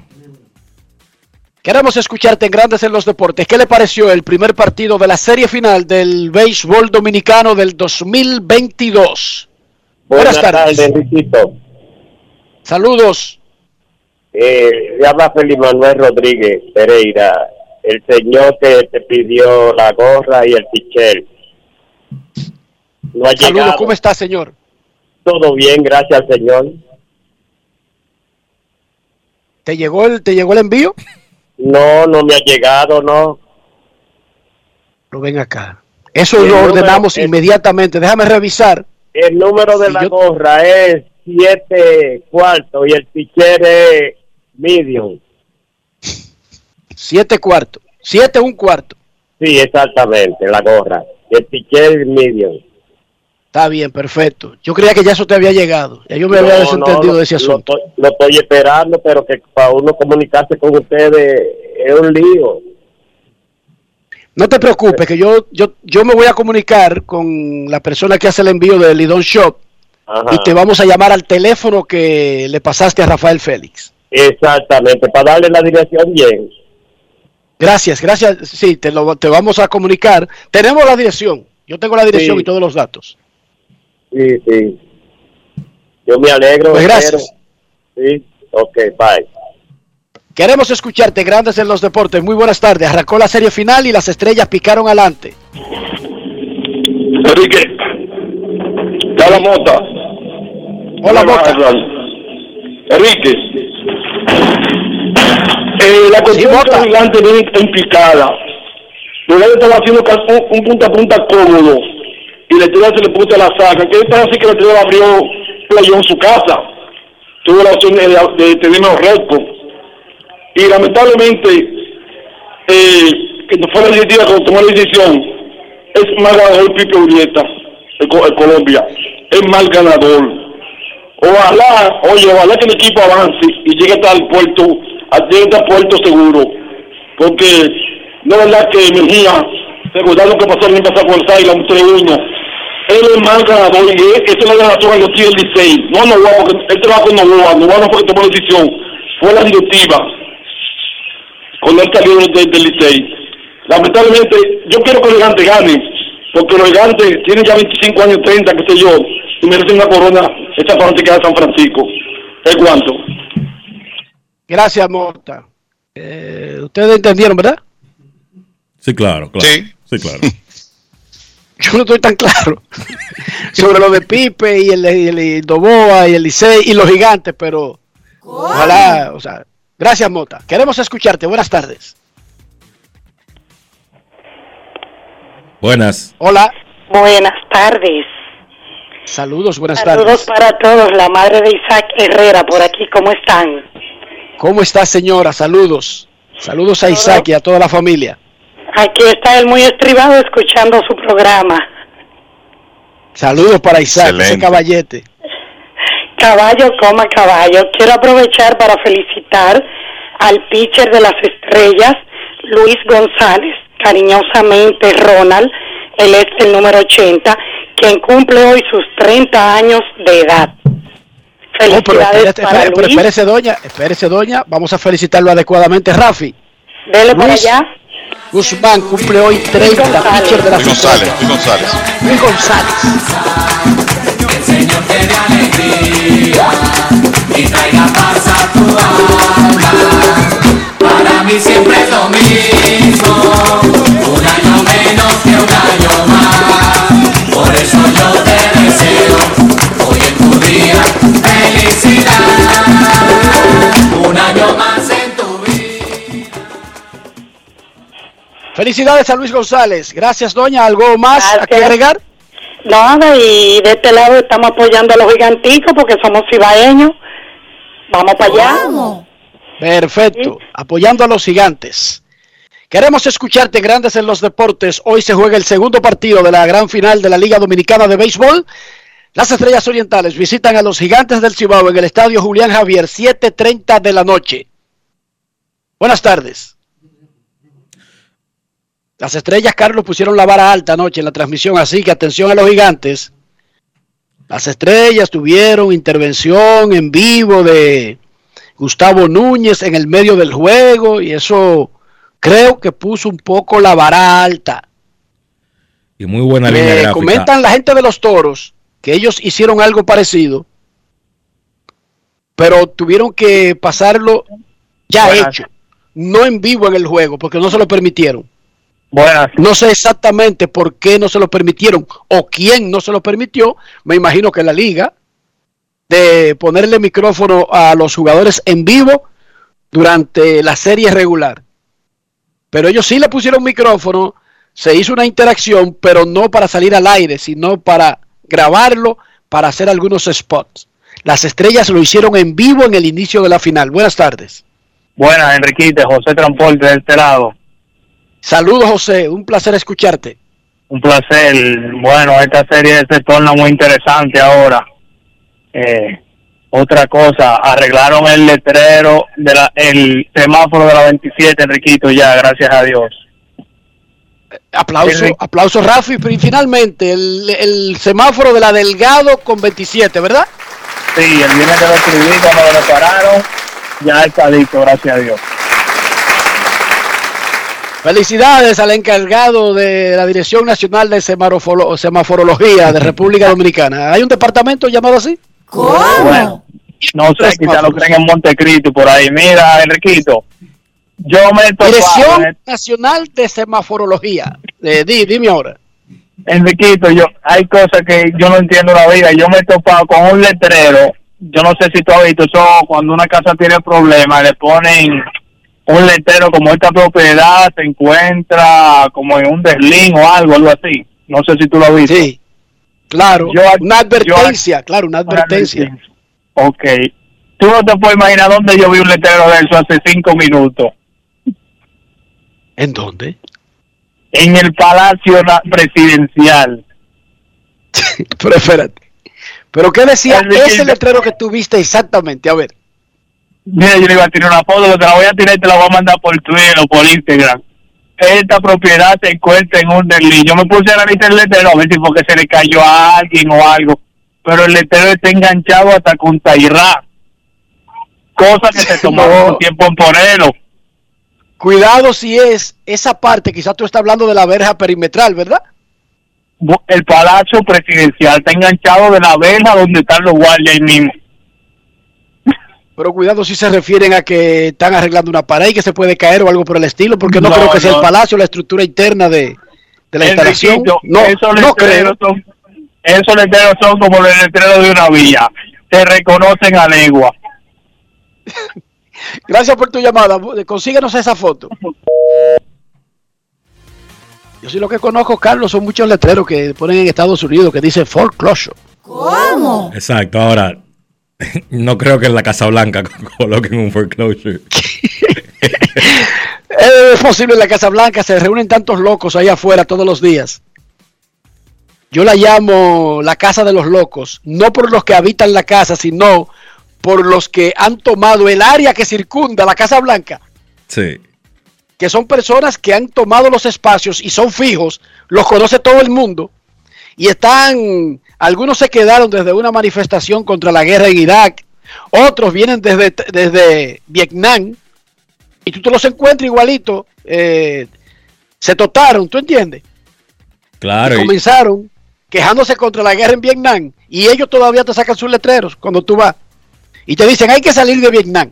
Queremos escucharte en Grandes en los Deportes. ¿Qué le pareció el primer partido de la serie final del béisbol dominicano del 2022? Buenas, tardes, Enriquito. Saludos. Eh, le habla Felipe Manuel Rodríguez Pereira, el señor que te pidió la gorra y el pichel. No ha Saludos, llegado. ¿cómo está, señor? Todo bien, gracias al Señor. ¿Te llegó el, te llegó el envío? No, no me ha llegado, no. Lo ven acá. Eso El lo ordenamos inmediatamente. Déjame revisar. El número de Si la yo- gorra es siete cuartos y el pitcher es medium. Siete cuartos. Siete un cuarto. Sí, exactamente, la gorra. El pitcher es medium. Está bien, perfecto. Yo creía que ya eso te había llegado. Ya yo me había desentendido no, de ese asunto. Lo, estoy- lo estoy esperando, pero que para uno comunicarse con ustedes es un lío. No te preocupes, que yo, yo, yo me voy a comunicar con la persona que hace el envío del Lidón Shop Ajá. y te vamos a llamar al teléfono que le pasaste a Rafael Félix. Exactamente, para darle la dirección bien. Gracias, gracias. Sí, te, lo, te vamos a comunicar. Tenemos la dirección. Yo tengo la dirección Sí. y todos los datos. Sí, sí. Yo me alegro. Pues gracias. espero. Sí, ok, bye. Queremos escucharte, Grandes en los Deportes. Muy buenas tardes. Arrancó la serie final y las estrellas picaron adelante. Enrique, habla Mota. Hola, Mota. Enrique, eh, la cuestión de los gigantes viene implicada. Gigantes están haciendo un punta a punta cómodo y la estrella se le puso la saca. Que es así que la estrella abrió playo en su casa. Tuvo la opción de, de tener los récords. Y lamentablemente, eh, que no fue la directiva que tomó la decisión, es más ganador Pipe Urieta, el, el Colombia. Es más ganador. Ojalá, oye, ojalá que el equipo avance y llegue hasta el puerto, hasta el puerto seguro. Porque no es verdad que Mejía, recordando lo que pasó el año pasado con el Saila, un 3-1, él es más ganador y él- esa es la en los tíos del Licey. No Novoa, porque él trabaja con Novoa, Novoa no fue que tomó la decisión, fue la directiva cuando él salió del, del Licey. Lamentablemente, yo quiero que los gigantes ganen, porque los gigantes tienen ya 25 años, 30, qué sé yo, y merecen una corona esta fanática de San Francisco. ¿Es cuánto? Gracias, Mota. Eh, Ustedes entendieron, ¿verdad? Sí, claro, claro. Sí, claro. [LAUGHS] Yo no estoy tan claro [LAUGHS] sobre lo de Pipe y el, y el, y Novoa y el Licey y los gigantes, pero ojalá, o sea, gracias Mota. Queremos escucharte. Buenas tardes. Buenas. Hola. Buenas tardes. Saludos, buenas Saludos tardes. para todos. La madre de Isaac Herrera por aquí. ¿Cómo están? ¿Cómo está, señora? Saludos. Saludos a Isaac y a toda la familia. Aquí está él muy estribado escuchando su programa. Saludos para Isaac, ese Excelente. caballete. Caballo, coma caballo. Quiero aprovechar para felicitar al pitcher de las estrellas, Luis González, cariñosamente Ronald, él es el número 80, quien cumple hoy sus 30 años de edad. Oh, pero Felicidades espérate, para espérate, pero Luis. espérese, doña, espérese, doña. Vamos a felicitarlo adecuadamente, Rafi. Dele para Luis allá. Guzmán cumple hoy 30, pitcher de las Luis González. Luis González. Luis González. y traiga paz a tu alma. Para mí siempre es lo mismo, un año menos que un año más. Por eso yo te deseo hoy en tu día felicidad. Felicidades a Luis González. Gracias, doña. ¿Algo más a que agregar? Nada, y de este lado estamos apoyando a los giganticos porque somos cibaeños. Vamos para allá. Perfecto. Apoyando a los gigantes. Queremos escucharte, Grandes en los Deportes. Hoy se juega el segundo partido de la gran final de la Liga Dominicana de Béisbol. Las Estrellas Orientales visitan a los Gigantes del Cibao en el Estadio Julián Javier, 7.30 de la noche. Buenas tardes. Las Estrellas, Carlos, pusieron la vara alta anoche en la transmisión, así que atención a los Gigantes. Las Estrellas tuvieron intervención en vivo de Gustavo Núñez en el medio del juego y eso creo que puso un poco la vara alta. Y muy buena línea gráfica. comentan la gente de los toros que ellos hicieron algo parecido, pero tuvieron que pasarlo ya Buenas. hecho, no en vivo en el juego, porque no se lo permitieron. Buenas. No sé exactamente por qué no se lo permitieron o quién no se lo permitió. Me imagino que la liga de ponerle micrófono a los jugadores en vivo durante la serie regular. Pero ellos sí le pusieron micrófono, se hizo una interacción, pero no para salir al aire, sino para grabarlo, para hacer algunos spots. Las estrellas lo hicieron en vivo en el inicio de la final. Buenas tardes. Buenas, Enriquite, José Transporte de este lado. Saludos, José. Un placer escucharte. Un placer. Bueno, esta serie se torna muy interesante ahora. Eh, otra cosa, arreglaron el letrero, de la, el semáforo de la 27, Enriquito, ya, gracias a Dios. Aplauso, aplauso, Rafi. Y finalmente, el, el semáforo de la Delgado con 27, ¿verdad? Sí, el viernes que lo escribí, cuando lo repararon, ya está listo, gracias a Dios. Felicidades al encargado de la Dirección Nacional de Semarofolo- Semaforología de República Dominicana. ¿Hay un departamento llamado así? Bueno, no sé, quizá lo creen en Montecristo por ahí. Mira, Enriquito, yo me he topado Dirección en- Nacional de Semaforología. Eh, di- dime ahora. Enriquito, yo, hay cosas que yo no entiendo en la vida. Yo me he topado con un letrero. Yo no sé si tú has visto eso. Cuando una casa tiene problemas, le ponen un letrero como esta propiedad se encuentra como en un deslín o algo, algo así. No sé si tú lo has visto. Sí, claro. Yo- una yo- advertencia, claro, una advertencia. Ok. Tú no te puedes imaginar dónde yo vi un letrero de eso hace cinco minutos. ¿En dónde? En el Palacio Presidencial. [LAUGHS] Pero espérate. ¿Pero qué decía Enrique, ese letrero que tú viste exactamente? A ver. Mira, yo le iba a tirar una foto, te la voy a tirar y te la voy a mandar por Twitter o por Instagram. Esta propiedad se encuentra en un delito. Yo me puse a analizar el letrero a ver si porque se le cayó a alguien o algo. Pero el letrero está enganchado hasta con Tairá. Cosa que se tomó No. tiempo en ponerlo. Cuidado si es esa parte, quizás tú estás hablando de la verja perimetral, ¿verdad? El Palacio Presidencial está enganchado de la verja donde están los guardias ahí mismo. Pero cuidado si se refieren a que están arreglando una pared y que se puede caer o algo por el estilo, porque no, No, creo que sea el palacio, la estructura interna de, de la instalación. No, esos no creo. letreros son, esos letreros son como los letreros de una villa. Se reconocen a legua. [LAUGHS] Gracias por tu llamada. Consíguenos esa foto. Yo sí lo que conozco, Carlos, son muchos letreros que ponen en Estados Unidos que dice foreclosure. ¿Cómo? Exacto, ahora [LAUGHS] no creo que en la Casa Blanca [LAUGHS] coloquen un foreclosure. [LAUGHS] Es posible en la Casa Blanca, se reúnen tantos locos ahí afuera todos los días. Yo la llamo la casa de los locos, no por los que habitan la casa, sino por los que han tomado el área que circunda la Casa Blanca, Sí. que son personas que han tomado los espacios y son fijos, los conoce todo el mundo, y están, algunos se quedaron desde una manifestación contra la guerra en Irak, otros vienen desde, desde Vietnam, y tú te los encuentras igualito, eh, se totaron, ¿tú entiendes? Claro. Y comenzaron quejándose contra la guerra en Vietnam y ellos todavía te sacan sus letreros cuando tú vas y te dicen hay que salir de Vietnam.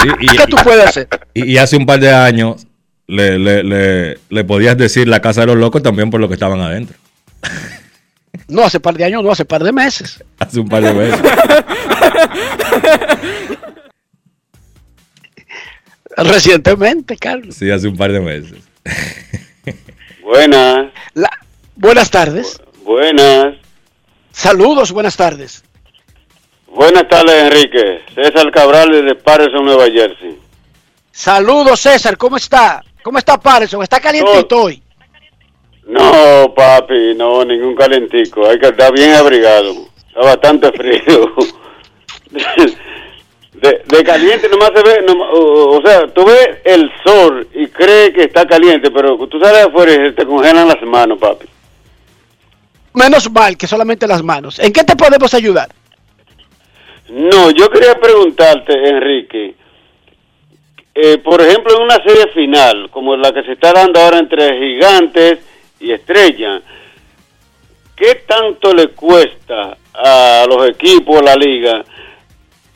sí, y- ¿Qué tú puedes hacer? Y, y hace un par de años le, le, le, le podías decir la casa de los locos también por lo que estaban adentro. No hace par de años, no hace par de meses. [LAUGHS] Hace un par de veces. Recientemente, Carlos. Sí, hace un par de meses. Buenas, La- buenas tardes. buenas. Saludos, buenas tardes. Buenas tardes, Enrique. César Cabral desde Patterson, Nueva Jersey. Saludos, César, ¿cómo está? ¿Cómo está Patterson? ¿Está calientito hoy? No, papi, no, ningún calentico. Hay que estar bien abrigado. Está bastante frío. [LAUGHS] De, de caliente nomás se ve, nomás- o, o sea, tú ves el sol y crees que está caliente, pero tú sales afuera y te congelan las manos, papi. Menos mal que solamente las manos. ¿En qué te podemos ayudar? No, yo quería preguntarte, Enrique, eh, por ejemplo, en una serie final, como la que se está dando ahora entre gigantes y estrellas, ¿qué tanto le cuesta a los equipos, a la liga,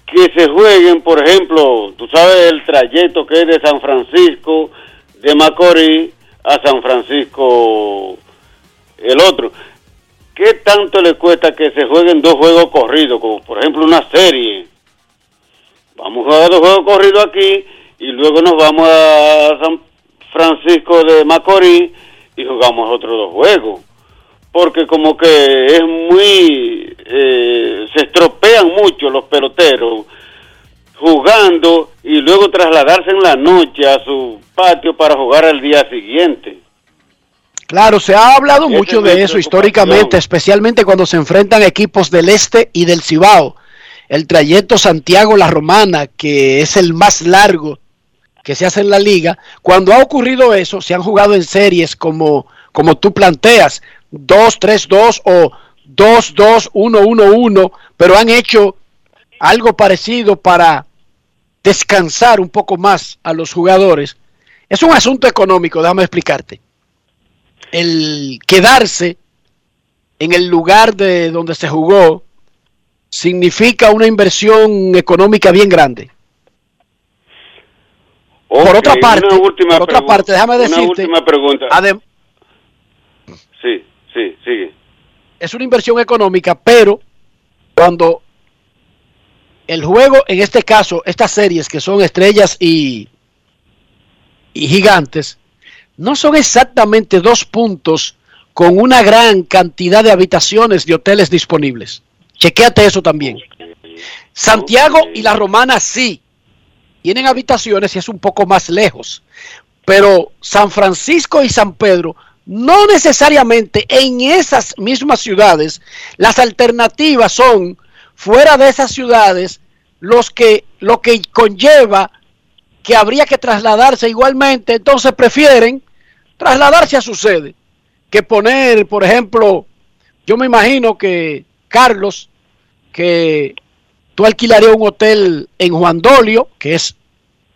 que se jueguen, por ejemplo, tú sabes el trayecto que es de San Francisco, de Macorís a San Francisco, el otro? ¿Qué tanto le cuesta que se jueguen dos juegos corridos, como por ejemplo una serie? Vamos a jugar dos juegos corridos aquí y luego nos vamos a San Francisco de Macorís y jugamos otros dos juegos. porque como que es muy, eh, se estropean mucho los peloteros jugando y luego trasladarse en la noche a su patio para jugar al día siguiente. Claro, se ha hablado mucho de eso históricamente, especialmente cuando se enfrentan equipos del este y del Cibao. El trayecto Santiago-La Romana, que es el más largo que se hace en la liga. Cuando ha ocurrido eso, se han jugado en series como, como tú planteas, 2-3-2 o 2-2-1-1-1, pero han hecho algo parecido para descansar un poco más a los jugadores. Es un asunto económico, déjame explicarte. El quedarse en el lugar de donde se jugó significa una inversión económica bien grande. Por otra parte, una por otra parte, déjame una decirte, última pregunta. Sí, sí, sigue. es una inversión económica, pero cuando el juego, en este caso, estas series que son estrellas y, y gigantes, no son exactamente dos puntos con una gran cantidad de habitaciones de hoteles disponibles. Chequéate eso también. Santiago y la Romana sí tienen habitaciones y es un poco más lejos. Pero San Francisco y San Pedro no necesariamente en esas mismas ciudades, las alternativas son fuera de esas ciudades los que lo que conlleva que habría que trasladarse igualmente, entonces prefieren trasladarse a su sede que poner, por ejemplo, yo me imagino que Carlos, que tú alquilarías un hotel en Juan Dolio, que es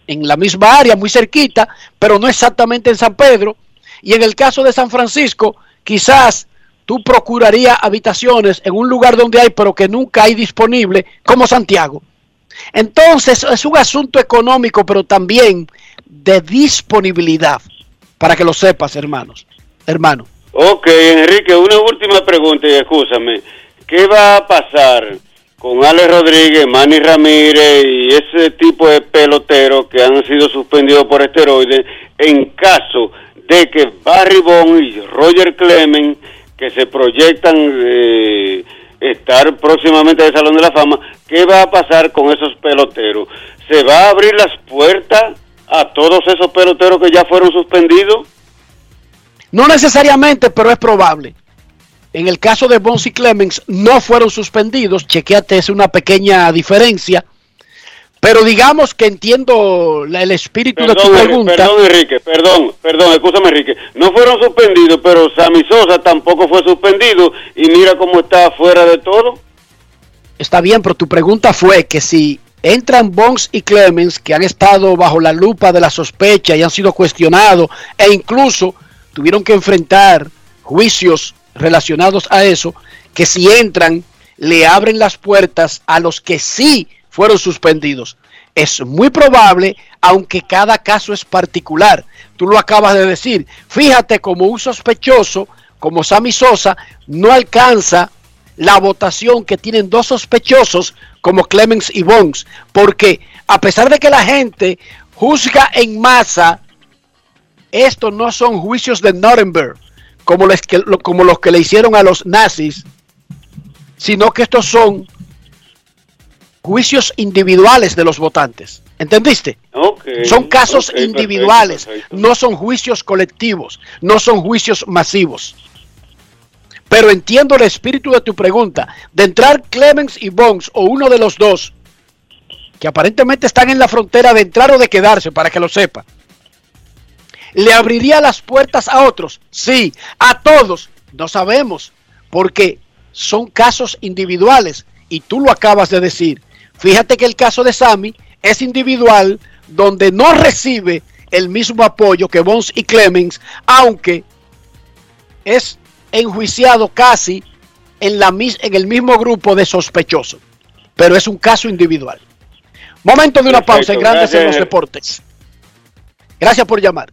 en la misma área, muy cerquita, pero no exactamente en San Pedro. Y en el caso de San Francisco, quizás tú procurarías habitaciones en un lugar donde hay, pero que nunca hay disponible, como Santiago. Entonces es un asunto económico, pero también de disponibilidad, para que lo sepas, hermanos. Hermano. Ok, Enrique, una última pregunta y escúchame. ¿Qué va a pasar con Alex Rodríguez, Manny Ramírez y ese tipo de peloteros que han sido suspendidos por esteroides en caso de que Barry Bond y Roger Clemens, que se proyectan eh, estar próximamente del Salón de la Fama, ¿qué va a pasar con esos peloteros? ¿Se va a abrir las puertas a todos esos peloteros que ya fueron suspendidos? No necesariamente, pero es probable. En el caso de Bonds y Clemens no fueron suspendidos, chequeate, es una pequeña diferencia. Pero digamos que entiendo el espíritu de tu pregunta. perdón, Enrique, perdón, perdón, escúchame, Enrique. No fueron suspendidos, pero Sammy Sosa tampoco fue suspendido y mira cómo está fuera de todo. Está bien, pero tu pregunta fue que si entran Bonds y Clemens, que han estado bajo la lupa de la sospecha y han sido cuestionados, e incluso tuvieron que enfrentar juicios relacionados a eso, que si entran, le abren las puertas a los que sí fueron suspendidos. Es muy probable, aunque cada caso es particular. Tú lo acabas de decir. Fíjate como un sospechoso, como Sammy Sosa, no alcanza la votación que tienen dos sospechosos como Clemens y Bonds, porque a pesar de que la gente juzga en masa, estos no son juicios de Nuremberg, como, les que, lo- como los que le hicieron a los nazis, sino que estos son juicios individuales de los votantes. ¿Entendiste? Okay, Son casos individuales, perfecto. no son juicios colectivos, no son juicios masivos. Pero entiendo el espíritu de tu pregunta. De entrar Clemens y Bonds o uno de los dos, que aparentemente están en la frontera de entrar o de quedarse, para que lo sepa. ¿Le abriría las puertas a otros? Sí, a todos. No sabemos, porque son casos individuales y tú lo acabas de decir. Fíjate que el caso de Sammy es individual, donde no recibe el mismo apoyo que Bonds y Clemens, aunque es enjuiciado casi en, la, en el mismo grupo de sospechosos. Pero es un caso individual. Momento de una Perfecto, pausa en Grandes en los. Deportes. Gracias por llamar.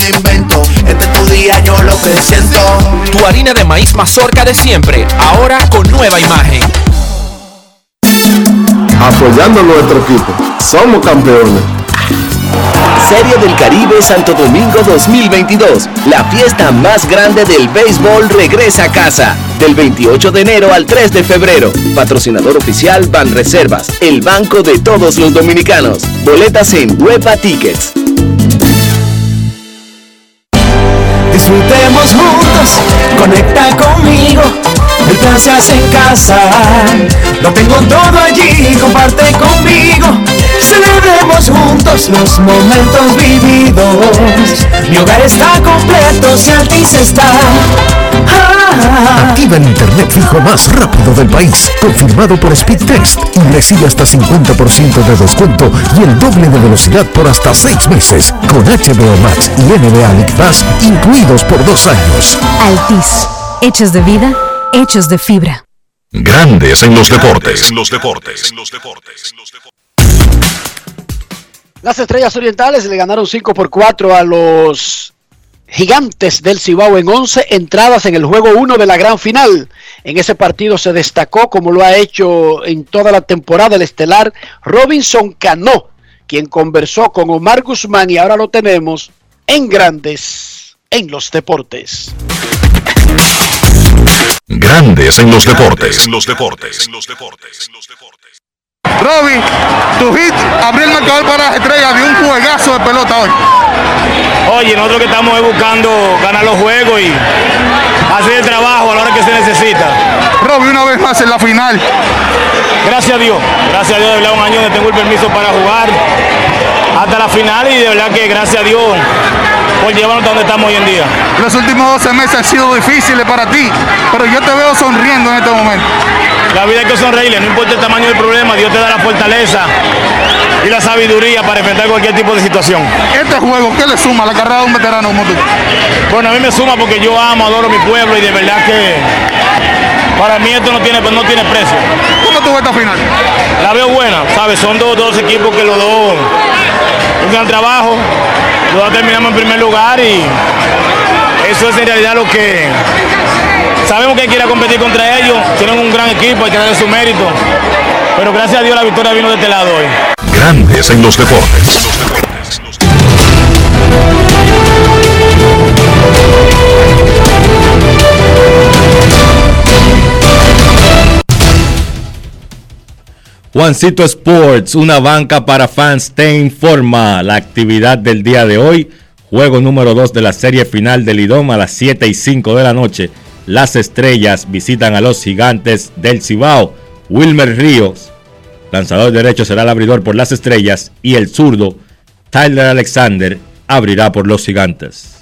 invento. Este es tu día, yo lo que siento. Tu harina de maíz mazorca de siempre, ahora con nueva imagen. Apoyando a nuestro equipo. Somos campeones. Serie del Caribe Santo Domingo 2022. La fiesta más grande del béisbol regresa a casa. Del 28 de enero al 3 de febrero. Patrocinador oficial Banreservas, el banco de todos los dominicanos. Boletas en Huepa Tickets. Disfrutemos juntos, conecta conmigo. El plan se hace en casa. Lo tengo todo allí, comparte conmigo. Celebremos juntos los momentos vividos. Mi hogar está completo si Altis está. Activa el internet fijo más rápido del país, confirmado por Speedtest y recibe hasta 50% de descuento y el doble de velocidad por hasta 6 meses con HBO Max y NBA League Pass incluidos por dos años. Altis, hechos de vida, hechos de fibra. Grandes en los deportes. En los deportes. Las Estrellas Orientales le ganaron 5 por 4 a los Gigantes del Cibao en 11 entradas en el juego 1 de la gran final. En ese partido se destacó, como lo ha hecho en toda la temporada, el estelar Robinson Cano, quien conversó con Omar Guzmán y ahora lo tenemos en Grandes en los Deportes. Grandes en los deportes. En los deportes. Robin, tu hit abrió el marcador para las estrellas de un juegazo de pelota hoy. Oye, nosotros que estamos es buscando ganar los juegos y hacer el trabajo a la hora que se necesita. Robin, una vez más en la final. Gracias a Dios, gracias a Dios, de verdad, un año donde tengo el permiso para jugar hasta la final y de verdad que gracias a Dios por llevarnos hasta donde estamos hoy en día. Los últimos 12 meses han sido difíciles para ti, pero yo te veo sonriendo en este momento. La vida hay que sonreírle, no importa el tamaño del problema, Dios te da la fortaleza y la sabiduría para enfrentar cualquier tipo de situación. Este juego, ¿qué le suma a la carrera de un veterano como tú? Bueno, a mí me suma porque yo amo, adoro mi pueblo y de verdad que para mí esto no tiene, no tiene precio. ¿Cómo ves esta final? La veo buena, ¿sabes? Son dos, dos equipos que los dos un gran trabajo, los dos terminamos en primer lugar y eso es en realidad lo que sabemos que a competir contra ellos, tienen un gran equipo, hay que darle su mérito, pero gracias a Dios la victoria vino de este lado hoy. Grandes en los deportes. Juancito Sports, una banca para fans, te informa la actividad del día de hoy. Juego número 2 de la serie final del IDOM a las 7 y 5 de la noche. Las estrellas visitan a los gigantes del Cibao. Wilmer Ríos, lanzador derecho, será el abridor por las estrellas. Y el zurdo, Tyler Alexander, abrirá por los gigantes.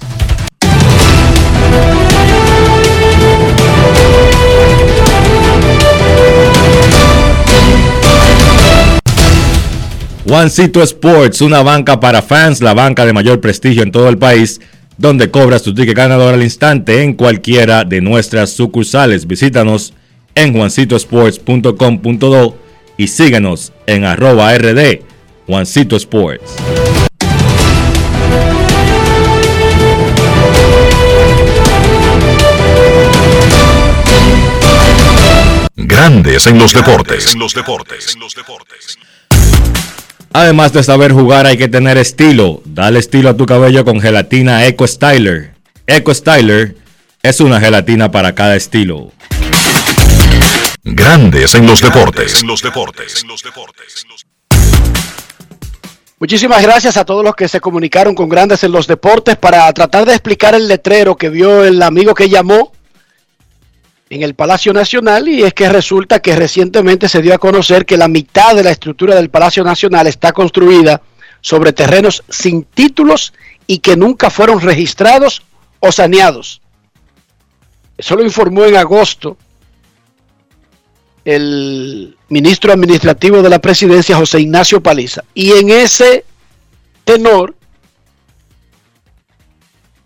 Juancito Sports, una banca para fans, la banca de mayor prestigio en todo el país, donde cobras tu ticket ganador al instante en cualquiera de nuestras sucursales. Visítanos en juancitosports.com.do y síguenos en arroba rd Juancito Sports. Grandes en los deportes. En los deportes. Además de saber jugar hay que tener estilo. Dale estilo a tu cabello con gelatina Eco Styler. Eco Styler es una gelatina para cada estilo. Grandes en los deportes. En los deportes. Muchísimas gracias a todos los que se comunicaron con Grandes en los Deportes para tratar de explicar el letrero que vio el amigo que llamó en el Palacio Nacional y es que resulta que recientemente se dio a conocer que la mitad de la estructura del Palacio Nacional está construida sobre terrenos sin títulos y que nunca fueron registrados o saneados. Eso lo informó en agosto el ministro administrativo de la presidencia, José Ignacio Paliza. Y en ese tenor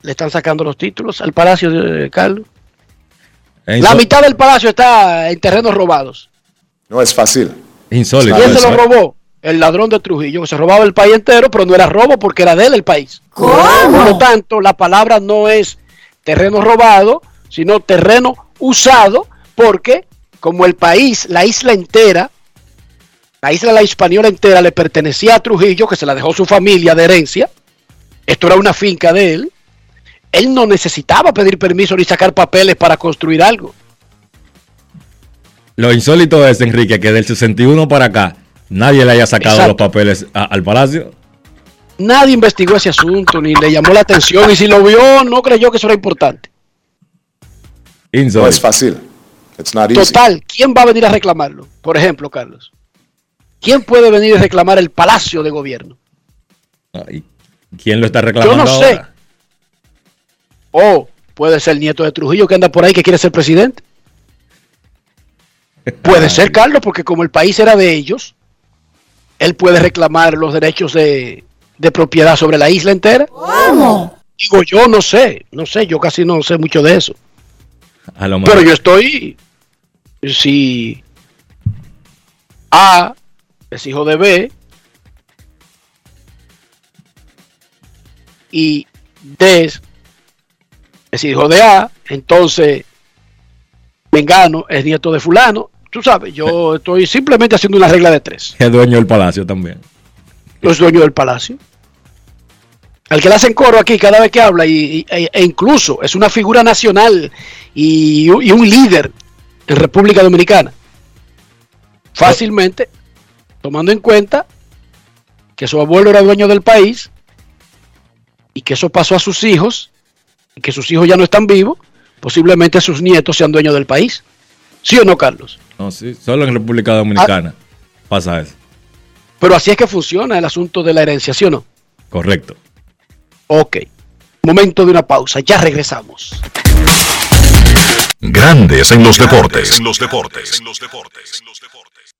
le están sacando los títulos al Palacio de Carlos. La mitad del palacio está en terrenos robados. No es fácil. Insólito. ¿Quién se lo robó? El ladrón de Trujillo, que se robaba el país entero, pero no era robo porque era de él el país. ¿Cómo? Por lo tanto, la palabra no es terreno robado, sino terreno usado, porque como el país, la isla entera, la isla la española entera le pertenecía a Trujillo, que se la dejó su familia de herencia, esto era una finca de él, él no necesitaba pedir permiso ni sacar papeles para construir algo. Lo insólito es, Enrique, que del 61 para acá nadie le haya sacado Exacto. los papeles a- al palacio. Nadie investigó ese asunto, ni le llamó la atención, y si lo vio, no creyó que eso era importante. No es fácil. It's not easy. Total, ¿quién va a venir a reclamarlo? Por ejemplo, Carlos. ¿Quién puede venir a reclamar el palacio de gobierno? Ay, ¿Quién lo está Yo reclamando no sé. ahora? O puede ser el nieto de Trujillo que anda por ahí que quiere ser presidente. Puede ser, [LAUGHS] Carlos, porque como el país era de ellos, él puede reclamar los derechos de, de propiedad sobre la isla entera. ¿Cómo? Digo, yo no sé, no sé, yo casi no sé mucho de eso. A lo Pero yo estoy, si A es hijo de B y D es, es hijo de A, entonces Mengano es nieto de fulano. Tú sabes, yo estoy simplemente haciendo una regla de tres. Es dueño del palacio también. Los dueños del palacio. Al que le hacen coro aquí cada vez que habla y, y- e, e incluso es una figura nacional y, y un líder en República Dominicana. Fácilmente, tomando en cuenta que su abuelo era dueño del país y que eso pasó a sus hijos que sus hijos ya no están vivos, posiblemente sus nietos sean dueños del país. ¿Sí o no, Carlos? No, sí, solo en República Dominicana pasa eso. Pero así es que funciona el asunto de la herencia, ¿sí o no? Correcto. Ok. Momento de una pausa. Ya regresamos. Grandes en los deportes. En los deportes.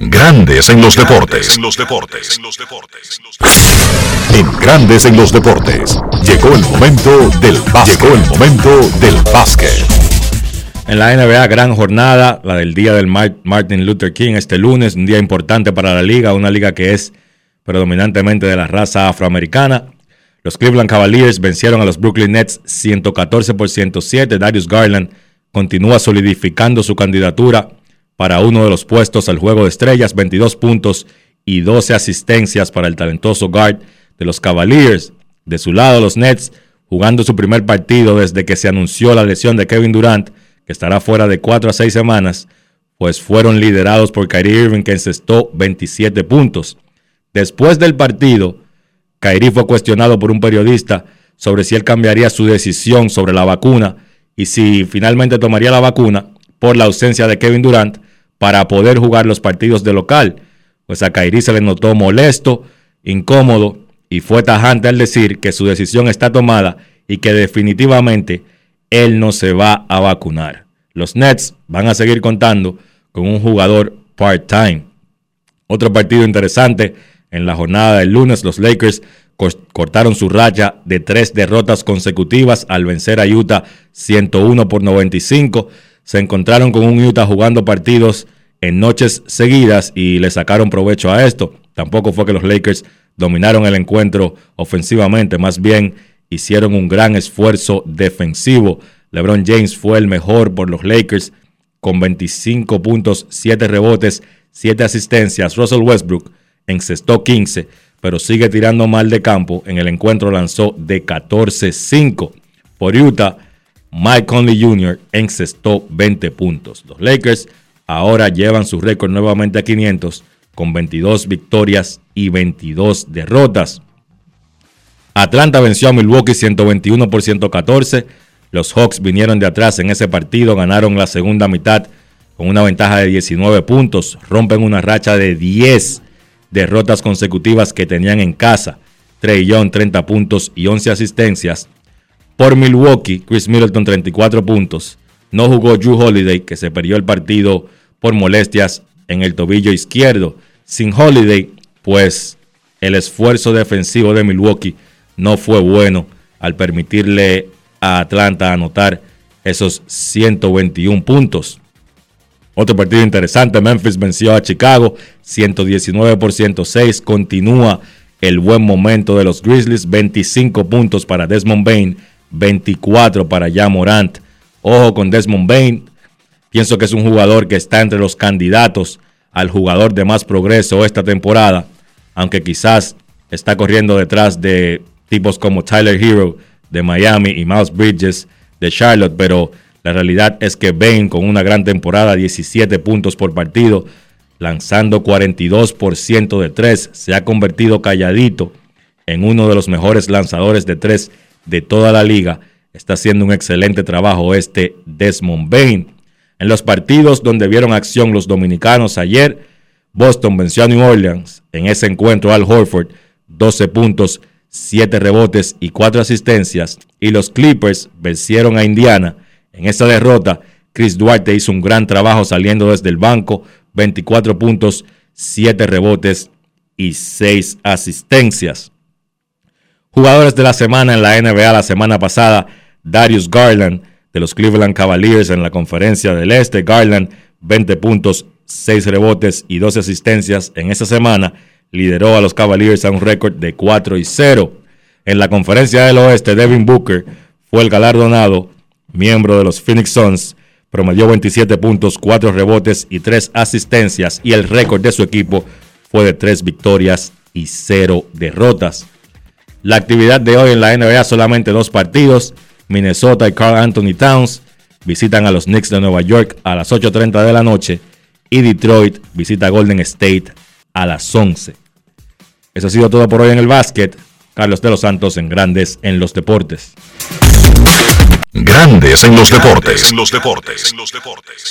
Grandes en los deportes. En los deportes. En Grandes en los deportes. Llegó el momento del básquet. Llegó el momento del básquet. En la NBA, gran jornada, la del día del Martin Luther King este lunes, un día importante para la liga, una liga que es predominantemente de la raza afroamericana. Los Cleveland Cavaliers vencieron a los Brooklyn Nets 114 por 107. Darius Garland continúa solidificando su candidatura para uno de los puestos al juego de estrellas, 22 puntos y 12 asistencias para el talentoso guard de los Cavaliers. De su lado, los Nets, jugando su primer partido desde que se anunció la lesión de Kevin Durant, que estará fuera de 4 a 6 semanas, pues fueron liderados por Kyrie Irving, que encestó 27 puntos. Después del partido, Kyrie fue cuestionado por un periodista sobre si él cambiaría su decisión sobre la vacuna y si finalmente tomaría la vacuna por la ausencia de Kevin Durant para poder jugar los partidos de local. Pues a Kyrie se le notó molesto, incómodo y fue tajante al decir que su decisión está tomada y que definitivamente él no se va a vacunar. Los Nets van a seguir contando con un jugador part-time. Otro partido interesante en la jornada del lunes, los Lakers cortaron su racha de tres derrotas consecutivas al vencer a Utah 101 por 95. Se encontraron con un Utah jugando partidos en noches seguidas y le sacaron provecho a esto. Tampoco fue que los Lakers dominaron el encuentro ofensivamente, más bien hicieron un gran esfuerzo defensivo. LeBron James fue el mejor por los Lakers con 25 puntos, 7 rebotes, 7 asistencias. Russell Westbrook encestó 15, pero sigue tirando mal de campo. En el encuentro lanzó de 14-5. Por Utah, Mike Conley Jr. encestó 20 puntos. Los Lakers ahora llevan su récord nuevamente a 500 con 22 victorias y 22 derrotas. Atlanta venció a Milwaukee 121 por 114. Los Hawks vinieron de atrás en ese partido, ganaron la segunda mitad con una ventaja de 19 puntos, rompen una racha de 10 derrotas consecutivas que tenían en casa. Trey Young 30 puntos y 11 asistencias. Por Milwaukee, Chris Middleton 34 puntos. No jugó Drew Holiday, que se perdió el partido por molestias en el tobillo izquierdo. Sin Holiday, pues el esfuerzo defensivo de Milwaukee no fue bueno al permitirle a Atlanta anotar esos 121 puntos. Otro partido interesante, Memphis venció a Chicago 119 por 106. Continúa el buen momento de los Grizzlies, 25 puntos para Desmond Bain, 24 para Ya Morant. Ojo con Desmond Bain, pienso que es un jugador que está entre los candidatos al jugador de más progreso esta temporada, aunque quizás está corriendo detrás de tipos como Tyler Hero de Miami y Miles Bridges de Charlotte, pero la realidad es que Ben con una gran temporada, 17 puntos por partido, lanzando 42% de tres, se ha convertido calladito en uno de los mejores lanzadores de tres de toda la liga. Está haciendo un excelente trabajo este Desmond Bain. En los partidos donde vieron acción los dominicanos ayer, Boston venció a New Orleans. En ese encuentro, Al Horford, 12 puntos, 7 rebotes y 4 asistencias. Y los Clippers vencieron a Indiana. En esa derrota, Chris Duarte hizo un gran trabajo saliendo desde el banco, 24 puntos, 7 rebotes y 6 asistencias. Jugadores de la semana en la NBA la semana pasada, Darius Garland de los Cleveland Cavaliers en la conferencia del Este. Garland, 20 puntos, 6 rebotes y 12 asistencias en esa semana lideró a los Cavaliers a un récord de 4 y 0. En la conferencia del oeste, Devin Booker fue el galardonado miembro de los Phoenix Suns, promedió 27 puntos, 4 rebotes y 3 asistencias y el récord de su equipo fue de 3 victorias y 0 derrotas. La actividad de hoy en la NBA solamente dos partidos. Minnesota y Carl Anthony Towns visitan a los Knicks de Nueva York a las 8.30 de la noche y Detroit visita Golden State a las 11. Eso ha sido todo por hoy en el básquet. Carlos de los Santos en Grandes en los Deportes. Grandes en los deportes. En los deportes. En los deportes.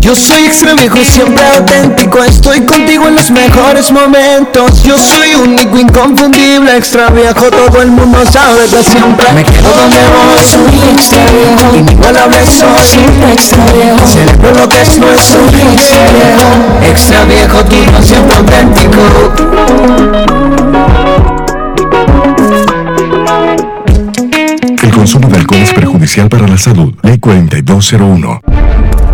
Yo soy extra viejo, siempre auténtico. Estoy contigo en los mejores momentos. Yo soy único, inconfundible, extra viejo. Todo el mundo sabe que siempre me quedo donde voy. Soy extra viejo, inigualable soy. Siempre extra viejo. Celebro lo que es nuestro. Extra viejo, extra viejo, tú no siempre auténtico. El consumo de alcohol es perjudicial para la salud. Ley 4201.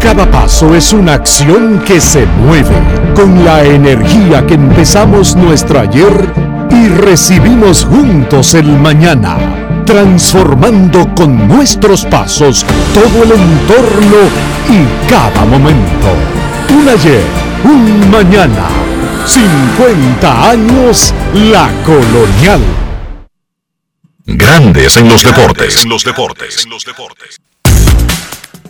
Cada paso es una acción que se mueve con la energía que empezamos nuestro ayer y recibimos juntos el mañana, transformando con nuestros pasos todo el entorno y cada momento. Un ayer, un mañana, 50 años la colonial. Grandes en los deportes. En los deportes. En los deportes.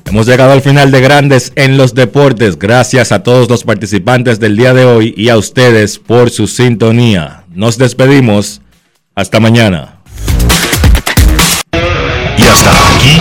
Hemos llegado al final de Grandes en los Deportes. Gracias a todos los participantes del día de hoy y a ustedes por su sintonía. Nos despedimos. Hasta mañana. Y hasta aquí,